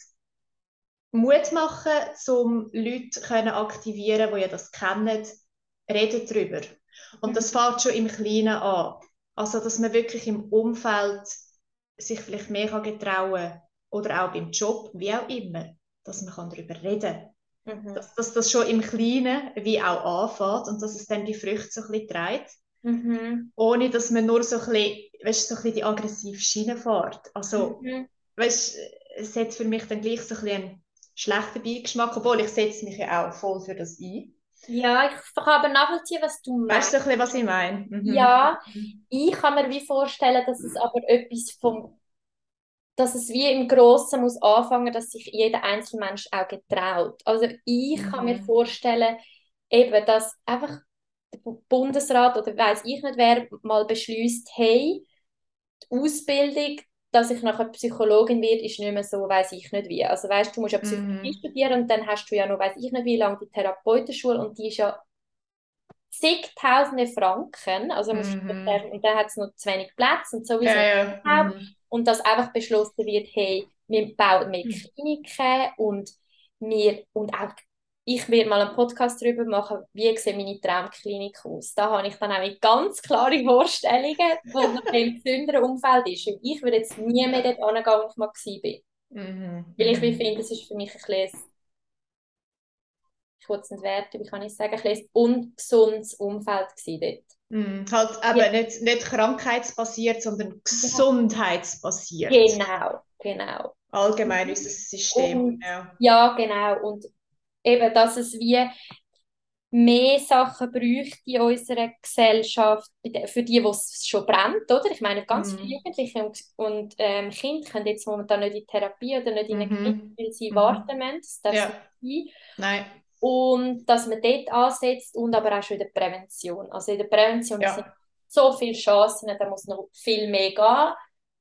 Mut machen, um Leute können aktivieren, die ja das kennen, reden darüber. Und das fängt schon im Kleinen an. Also, dass man wirklich im Umfeld sich vielleicht mehr kann getrauen oder auch beim Job, wie auch immer, dass man kann darüber reden kann. Mhm. Dass, dass das schon im Kleinen wie auch anfängt und dass es dann die Früchte so ein bisschen trägt, Mhm. ohne dass man nur so ein bisschen, weißt, so ein bisschen die aggressive Schiene fährt. Also, Mhm. weißt, es hat für mich dann gleich so ein bisschen einen schlechten Beigeschmack, obwohl ich setze mich ja auch voll für das ein. Ja, ich kann aber nachvollziehen, was du Weißt du meinst. so ein bisschen, was ich meine? Mhm. Ja, ich kann mir wie vorstellen, dass es aber etwas vom, dass es wie im Grossen muss anfangen, dass sich jeder einzelne Mensch auch getraut. Also ich kann mir Mhm. vorstellen, eben, dass einfach der Bu- Bundesrat oder weiß ich nicht wer mal beschließt, hey, die Ausbildung, dass ich nachher Psychologin werde, ist nicht mehr so, weiß ich nicht wie. Also weißt du, musst ja Psychologie Mhm. studieren und dann hast du ja noch, weiß ich nicht wie lange die Therapeutenschule und die ist ja zigtausende Franken, also Mhm. dann, und dann hat es noch zu wenig Platz und sowieso Ja, ja. Mhm. und dass einfach beschlossen wird, hey, wir bauen mehr Kliniken und wir, und auch ich werde mal einen Podcast darüber machen, wie sieht meine Traumklinik aus. Da habe ich dann auch mit ganz klare Vorstellungen, wo noch im gesünderen Umfeld ist. Weil ich würde jetzt nie mehr dort hingehen, wo ich mal war. Mhm. Weil ich Mhm. finde, das ist für mich ein bisschen, ich will es nicht werten, wie kann ich sagen, ein bisschen ungesundes Umfeld dort. Mhm. Halt eben Ja. nicht, nicht krankheitsbasiert, sondern gesundheitsbasiert. Genau, genau. Allgemein Mhm. unser System. Und- Ja. Ja, genau. Und eben, dass es wie mehr Sachen bräuchte in unserer Gesellschaft, für die, wo es schon brennt, oder? Ich meine, ganz Mhm. viele Jugendliche und, und ähm, Kinder können jetzt momentan nicht in Therapie oder nicht in eine Mhm. Klinik, weil sie Mhm. warten müssen. Das darf Ja. nicht sein. Nein. Und dass man dort ansetzt und aber auch schon in der Prävention. Also in der Prävention Ja. sind so viele Chancen, da muss noch viel mehr gehen.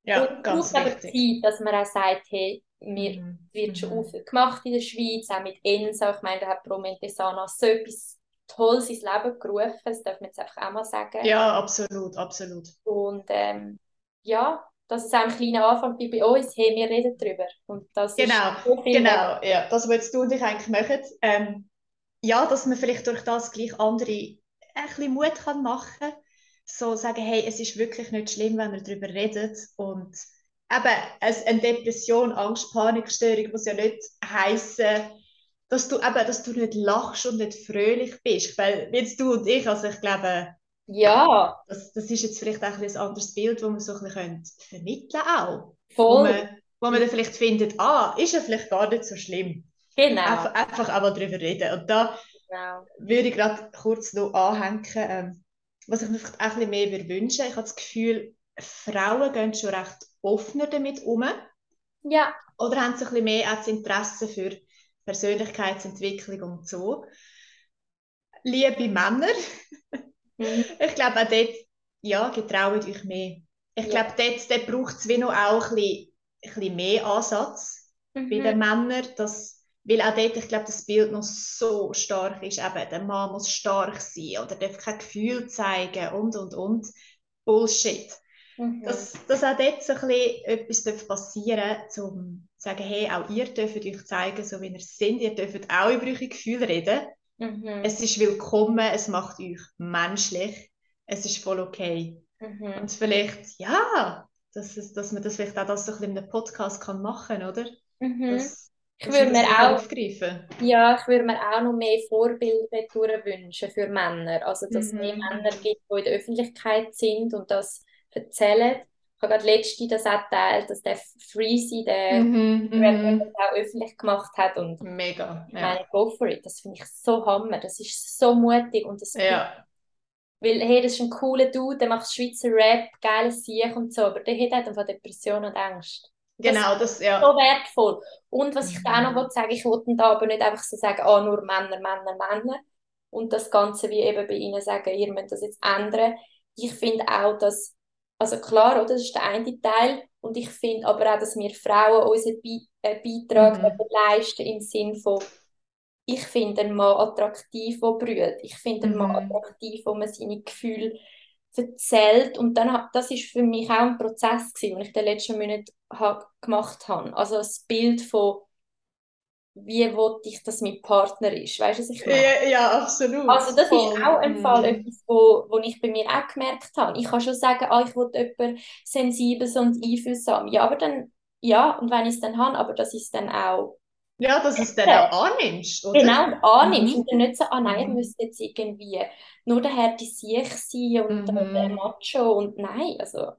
Ja, und es ganz braucht aber. Zeit, dass man auch sagt, hey, wir Mhm. wird schon Mhm. viel gemacht in der Schweiz, auch mit ENSA. Ich meine, da hat Pro Mentesana so etwas Tolles ins Leben gerufen, das darf man jetzt einfach auch mal sagen. Ja, absolut, absolut. Und ähm, ja, dass es auch ein kleiner Anfang bei uns, hey, wir reden darüber. Und das Genau, ist so. Genau, ja, das, was du und ich eigentlich machen. Ähm, ja, dass man vielleicht durch das gleich andere ein bisschen Mut kann machen So sagen, hey, es ist wirklich nicht schlimm, wenn wir darüber reden. Und eben, eine Depression, Angst, Panikstörung muss ja nicht heissen, dass du, eben, dass du nicht lachst und nicht fröhlich bist. Weil jetzt du und ich, also ich glaube, Ja, das, das ist jetzt vielleicht auch ein, anderes Bild, das man so ein bisschen vermitteln auch. Wo voll. man, wo man dann vielleicht findet, ah, ist ja vielleicht gar nicht so schlimm. Genau. Einfach, einfach auch mal darüber reden. Und da genau. würde ich gerade kurz noch anhängen, ähm, was ich mir vielleicht auch ein bisschen mehr würde wünschen. Ich habe das Gefühl, Frauen gehen schon recht offener damit um Ja, oder haben so ein bisschen mehr auch das Interesse für Persönlichkeitsentwicklung und so. Liebe Männer, mhm. ich glaube auch dort, ja, getraut euch mehr. Ich Ja. glaube, dort, dort braucht es wie noch auch ein bisschen, ein bisschen mehr Ansatz bei den Mhm. Männern, dass, weil auch dort, ich glaube, das Bild noch so stark ist, eben, der Mann muss stark sein oder darf kein Gefühl zeigen und, und, und. Bullshit. Mhm. Dass, dass auch dort so ein bisschen etwas passieren darf, um zu sagen, hey, auch ihr dürft euch zeigen, so wie ihr seid, ihr dürft auch über eure Gefühle reden. Mhm. Es ist willkommen, es macht euch menschlich, es ist voll okay. Mhm. Und vielleicht, ja, dass, es, dass man das vielleicht auch das so ein bisschen in einem Podcast kann machen, oder? Mhm. Dass, Ich würde mir auch, aufgreifen. ja, ich würde mir auch noch mehr Vorbilder wünschen für Männer. Also, dass es Mhm, mehr Männer mhm. gibt, die in der Öffentlichkeit sind und das erzählen. Ich habe gerade letztens das auch geteilt, dass der Freezy, der Mhm, Rapper, mhm. das auch öffentlich gemacht hat und Mega, ich ja. meine, go for it. Das finde ich so Hammer. Das ist so mutig und das Ja, weil, hey, das ist ein cooler Dude, der macht Schweizer Rap, geiles Sieg und so, aber der hat halt einfach Depressionen und Ängste. Das ist genau, das, so ja. wertvoll. Und was ich da auch noch Mhm. sagen ich wollte da aber nicht einfach so sagen, ah, nur Männer, Männer, Männer. Und das Ganze wie eben bei ihnen sagen, ihr müsst das jetzt ändern. Ich finde auch, dass, also klar, oder, das ist der eine Teil. Und ich finde aber auch, dass wir Frauen unseren Be äh, Beitrag Mhm. leisten im Sinn von, ich finde einen Mann attraktiv, der brüht. Ich finde einen Mann Mhm. attraktiv, wo man seine Gefühle erzählt. Und dann, das ist für mich auch ein Prozess gewesen, den ich in den letzten Monaten ha gemacht habe. Also das Bild von, wie wollte ich, dass mein Partner ist. Weißt du, was ich meine? Ja, ja, absolut. Also das ist Voll. auch ein Fall, Mhm. etwas, wo, wo ich bei mir auch gemerkt habe. Ich kann schon sagen, ah, ich will jemanden Sensibles und einfühlsam. Ja, aber dann, ja, und wenn ich es dann habe, aber das ist dann auch Ja, dass du es dann auch annimmst, oder? Genau, annimmst. Mhm. Und dann nicht so, ah nein, er Mhm. müsste jetzt irgendwie nur der Härte Sieg sein und Mhm. der Macho und nein, also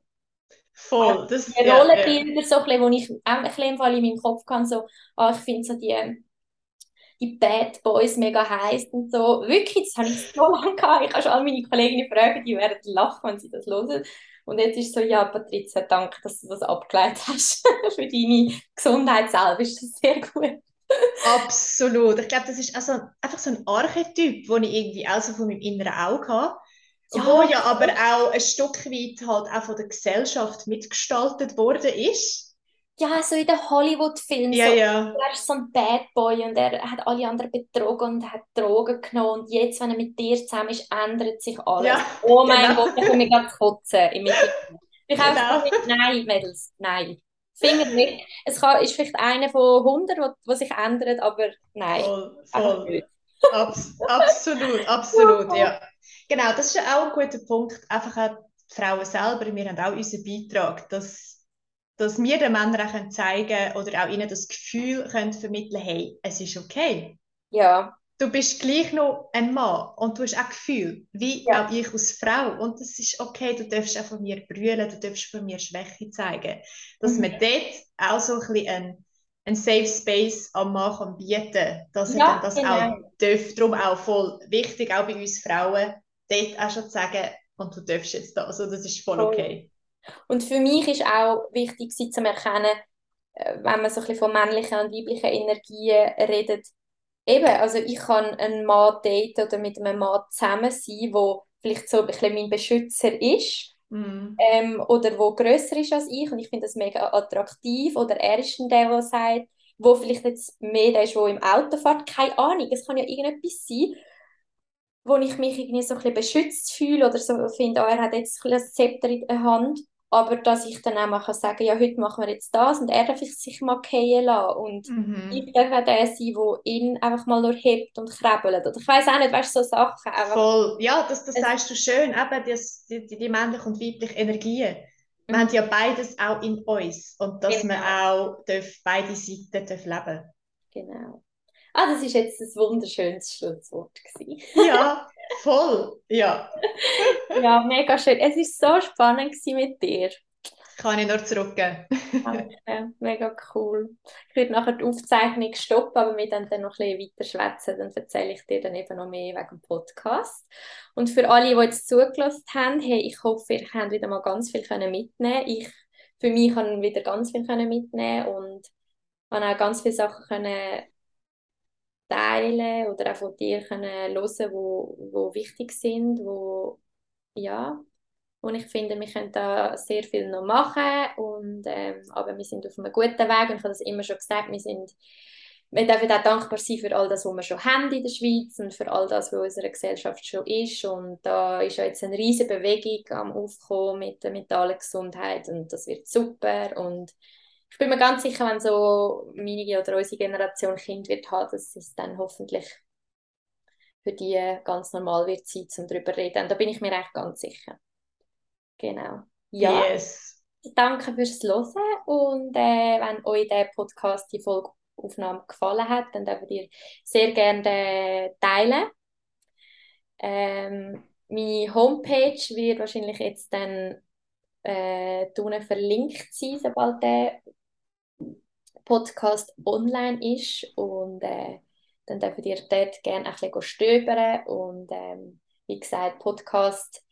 Voll. Das, die ja, ja. Rollenbilder, so ein bisschen, wo ich auch ein bisschen im Fall in meinem Kopf kann, so, ah, ich finde so die, die Bad Boys mega heiß und so. Wirklich, das habe ich so lange gehabt. Ich habe schon all meine Kolleginnen fragen, die werden lachen, wenn sie das hören. Und jetzt ist so, ja, Patricia, danke, dass du das abgeleitet hast. Für deine Gesundheit selber ist das sehr gut. Absolut. Ich glaube, das ist also einfach so ein Archetyp, den ich irgendwie auch so von meinem inneren Auge habe. Ja, wo ja aber auch ein Stück weit halt auch von der Gesellschaft mitgestaltet worden ist. Ja, so in den Hollywood-Filmen, Ja, so, ja. er ist so ein Bad Boy und er hat alle anderen betrogen und hat Drogen genommen und jetzt, wenn er mit dir zusammen ist, ändert sich alles. Ja, oh mein genau. Gott, ich komme mir gerade zu kotzen im. Ich Genau. so, nein, Mädels, nein. Finger weg. Es kann, ist vielleicht einer von 100, der sich ändert, aber nein, Voll, voll. nicht. Abs absolut, absolut, ja. Genau, das ist auch ein guter Punkt. Einfach auch die Frauen selber, wir haben auch unseren Beitrag, dass, dass wir den Männern auch können zeigen oder auch ihnen das Gefühl können vermitteln hey, es ist okay. Ja, Du bist gleich noch ein Mann und du hast auch Gefühl, wie Ja. auch ich als Frau. Und es ist okay, du darfst auch von mir brüllen, du darfst von mir Schwäche zeigen. Dass Mhm. man dort auch so ein bisschen einen, einen Safe Space am Mann kann bieten dass er Ja, dann das genau. auch darf. Darum auch voll wichtig, auch bei uns Frauen, dort auch schon zu sagen, und du darfst jetzt da. Also das ist voll okay. Und für mich ist auch wichtig, sie zu erkennen, äh, wenn man so ein bisschen von männlichen und weiblichen Energien redet, eben, also ich kann einen Mann daten oder mit einem Mann zusammen sein, der vielleicht so ein bisschen mein Beschützer ist, Mhm. ähm, oder wo grösser ist als ich und ich finde das mega attraktiv, oder er ist der, der sagt, wo vielleicht jetzt mehr der ist, der im Auto fährt, keine Ahnung, es kann ja irgendetwas sein, wo ich mich irgendwie so ein bisschen beschützt fühle oder so finde, ah, er hat jetzt ein Zepter in der Hand, aber dass ich dann auch mal kann sagen ja, heute machen wir jetzt das und er darf sich mal fallen lassen und Mhm. ich darf auch der sein, der ihn einfach mal nur hebt und krabbelt. Oder ich weiß auch nicht, weißt du, so Sachen. Voll. Ja, das, das sagst du schön, eben das, die, die, die männliche und weibliche Energien. Wir haben ja beides auch in uns und dass Genau. man auch darf, beide Seiten darf leben Genau. Ah, das ist jetzt ein wunderschönes Schlusswort gewesen. Ja, voll. Ja, Ja, mega schön. Es ist so spannend mit dir. Kann ich nur zurückgeben. Danke, mega cool. Ich würde nachher die Aufzeichnung stoppen, aber wir dann, dann noch ein bisschen weiter schwätzen. Dann erzähle ich dir dann eben noch mehr wegen dem Podcast. Und für alle, die jetzt zugelassen haben, hey, ich hoffe, ihr könnt wieder mal ganz viel mitnehmen. Ich für mich kann wieder ganz viel mitnehmen und habe auch ganz viele Sachen können teilen oder auch von dir können hören, wo, wo wichtig sind, wo ja und ich finde, wir können da sehr viel noch machen und ähm, aber wir sind auf einem guten Weg und ich habe das immer schon gesagt, wir sind wir dürfen auch dankbar sein für all das, was wir schon haben in der Schweiz und für all das, was in unserer Gesellschaft schon ist und da ist ja jetzt eine riesige Bewegung am Aufkommen mit der mentalen Gesundheit und das wird super und ich bin mir ganz sicher, wenn so meine oder unsere Generation Kind wird haben, dass es dann hoffentlich für die ganz normal wird sein, um darüber zu reden. Und da bin ich mir echt ganz sicher. Genau. Ja, Yes. danke fürs Hören und äh, wenn euch der Podcast, die Folge Aufnahme gefallen hat, dann dürft ihr sehr gerne teilen. Ähm, meine Homepage wird wahrscheinlich jetzt dann äh, verlinkt sein, sobald der Podcast online ist. Und äh, dann dürft ihr dort gerne ein bisschen stöbern. Und ähm, wie gesagt, Podcast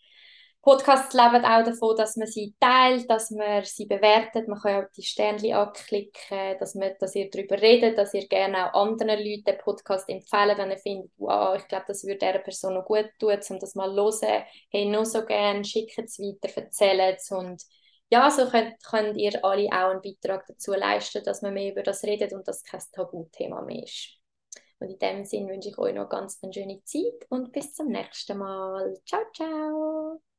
Podcasts leben auch davon, dass man sie teilt, dass man sie bewertet. Man kann auch die Sternchen anklicken, dass, man, dass ihr darüber redet, dass ihr gerne auch anderen Leuten den Podcast empfehlen, wenn ihr findet, wow, ich glaube, das würde dieser Person noch gut tun, um das mal zu hören. Hey, nur so gerne, schickt es weiter, erzählt es und ja, so könnt, könnt ihr alle auch einen Beitrag dazu leisten, dass man mehr über das redet und das kein Tabuthema mehr ist. Und in dem Sinne wünsche ich euch noch ganz eine schöne Zeit und bis zum nächsten Mal. Ciao, ciao!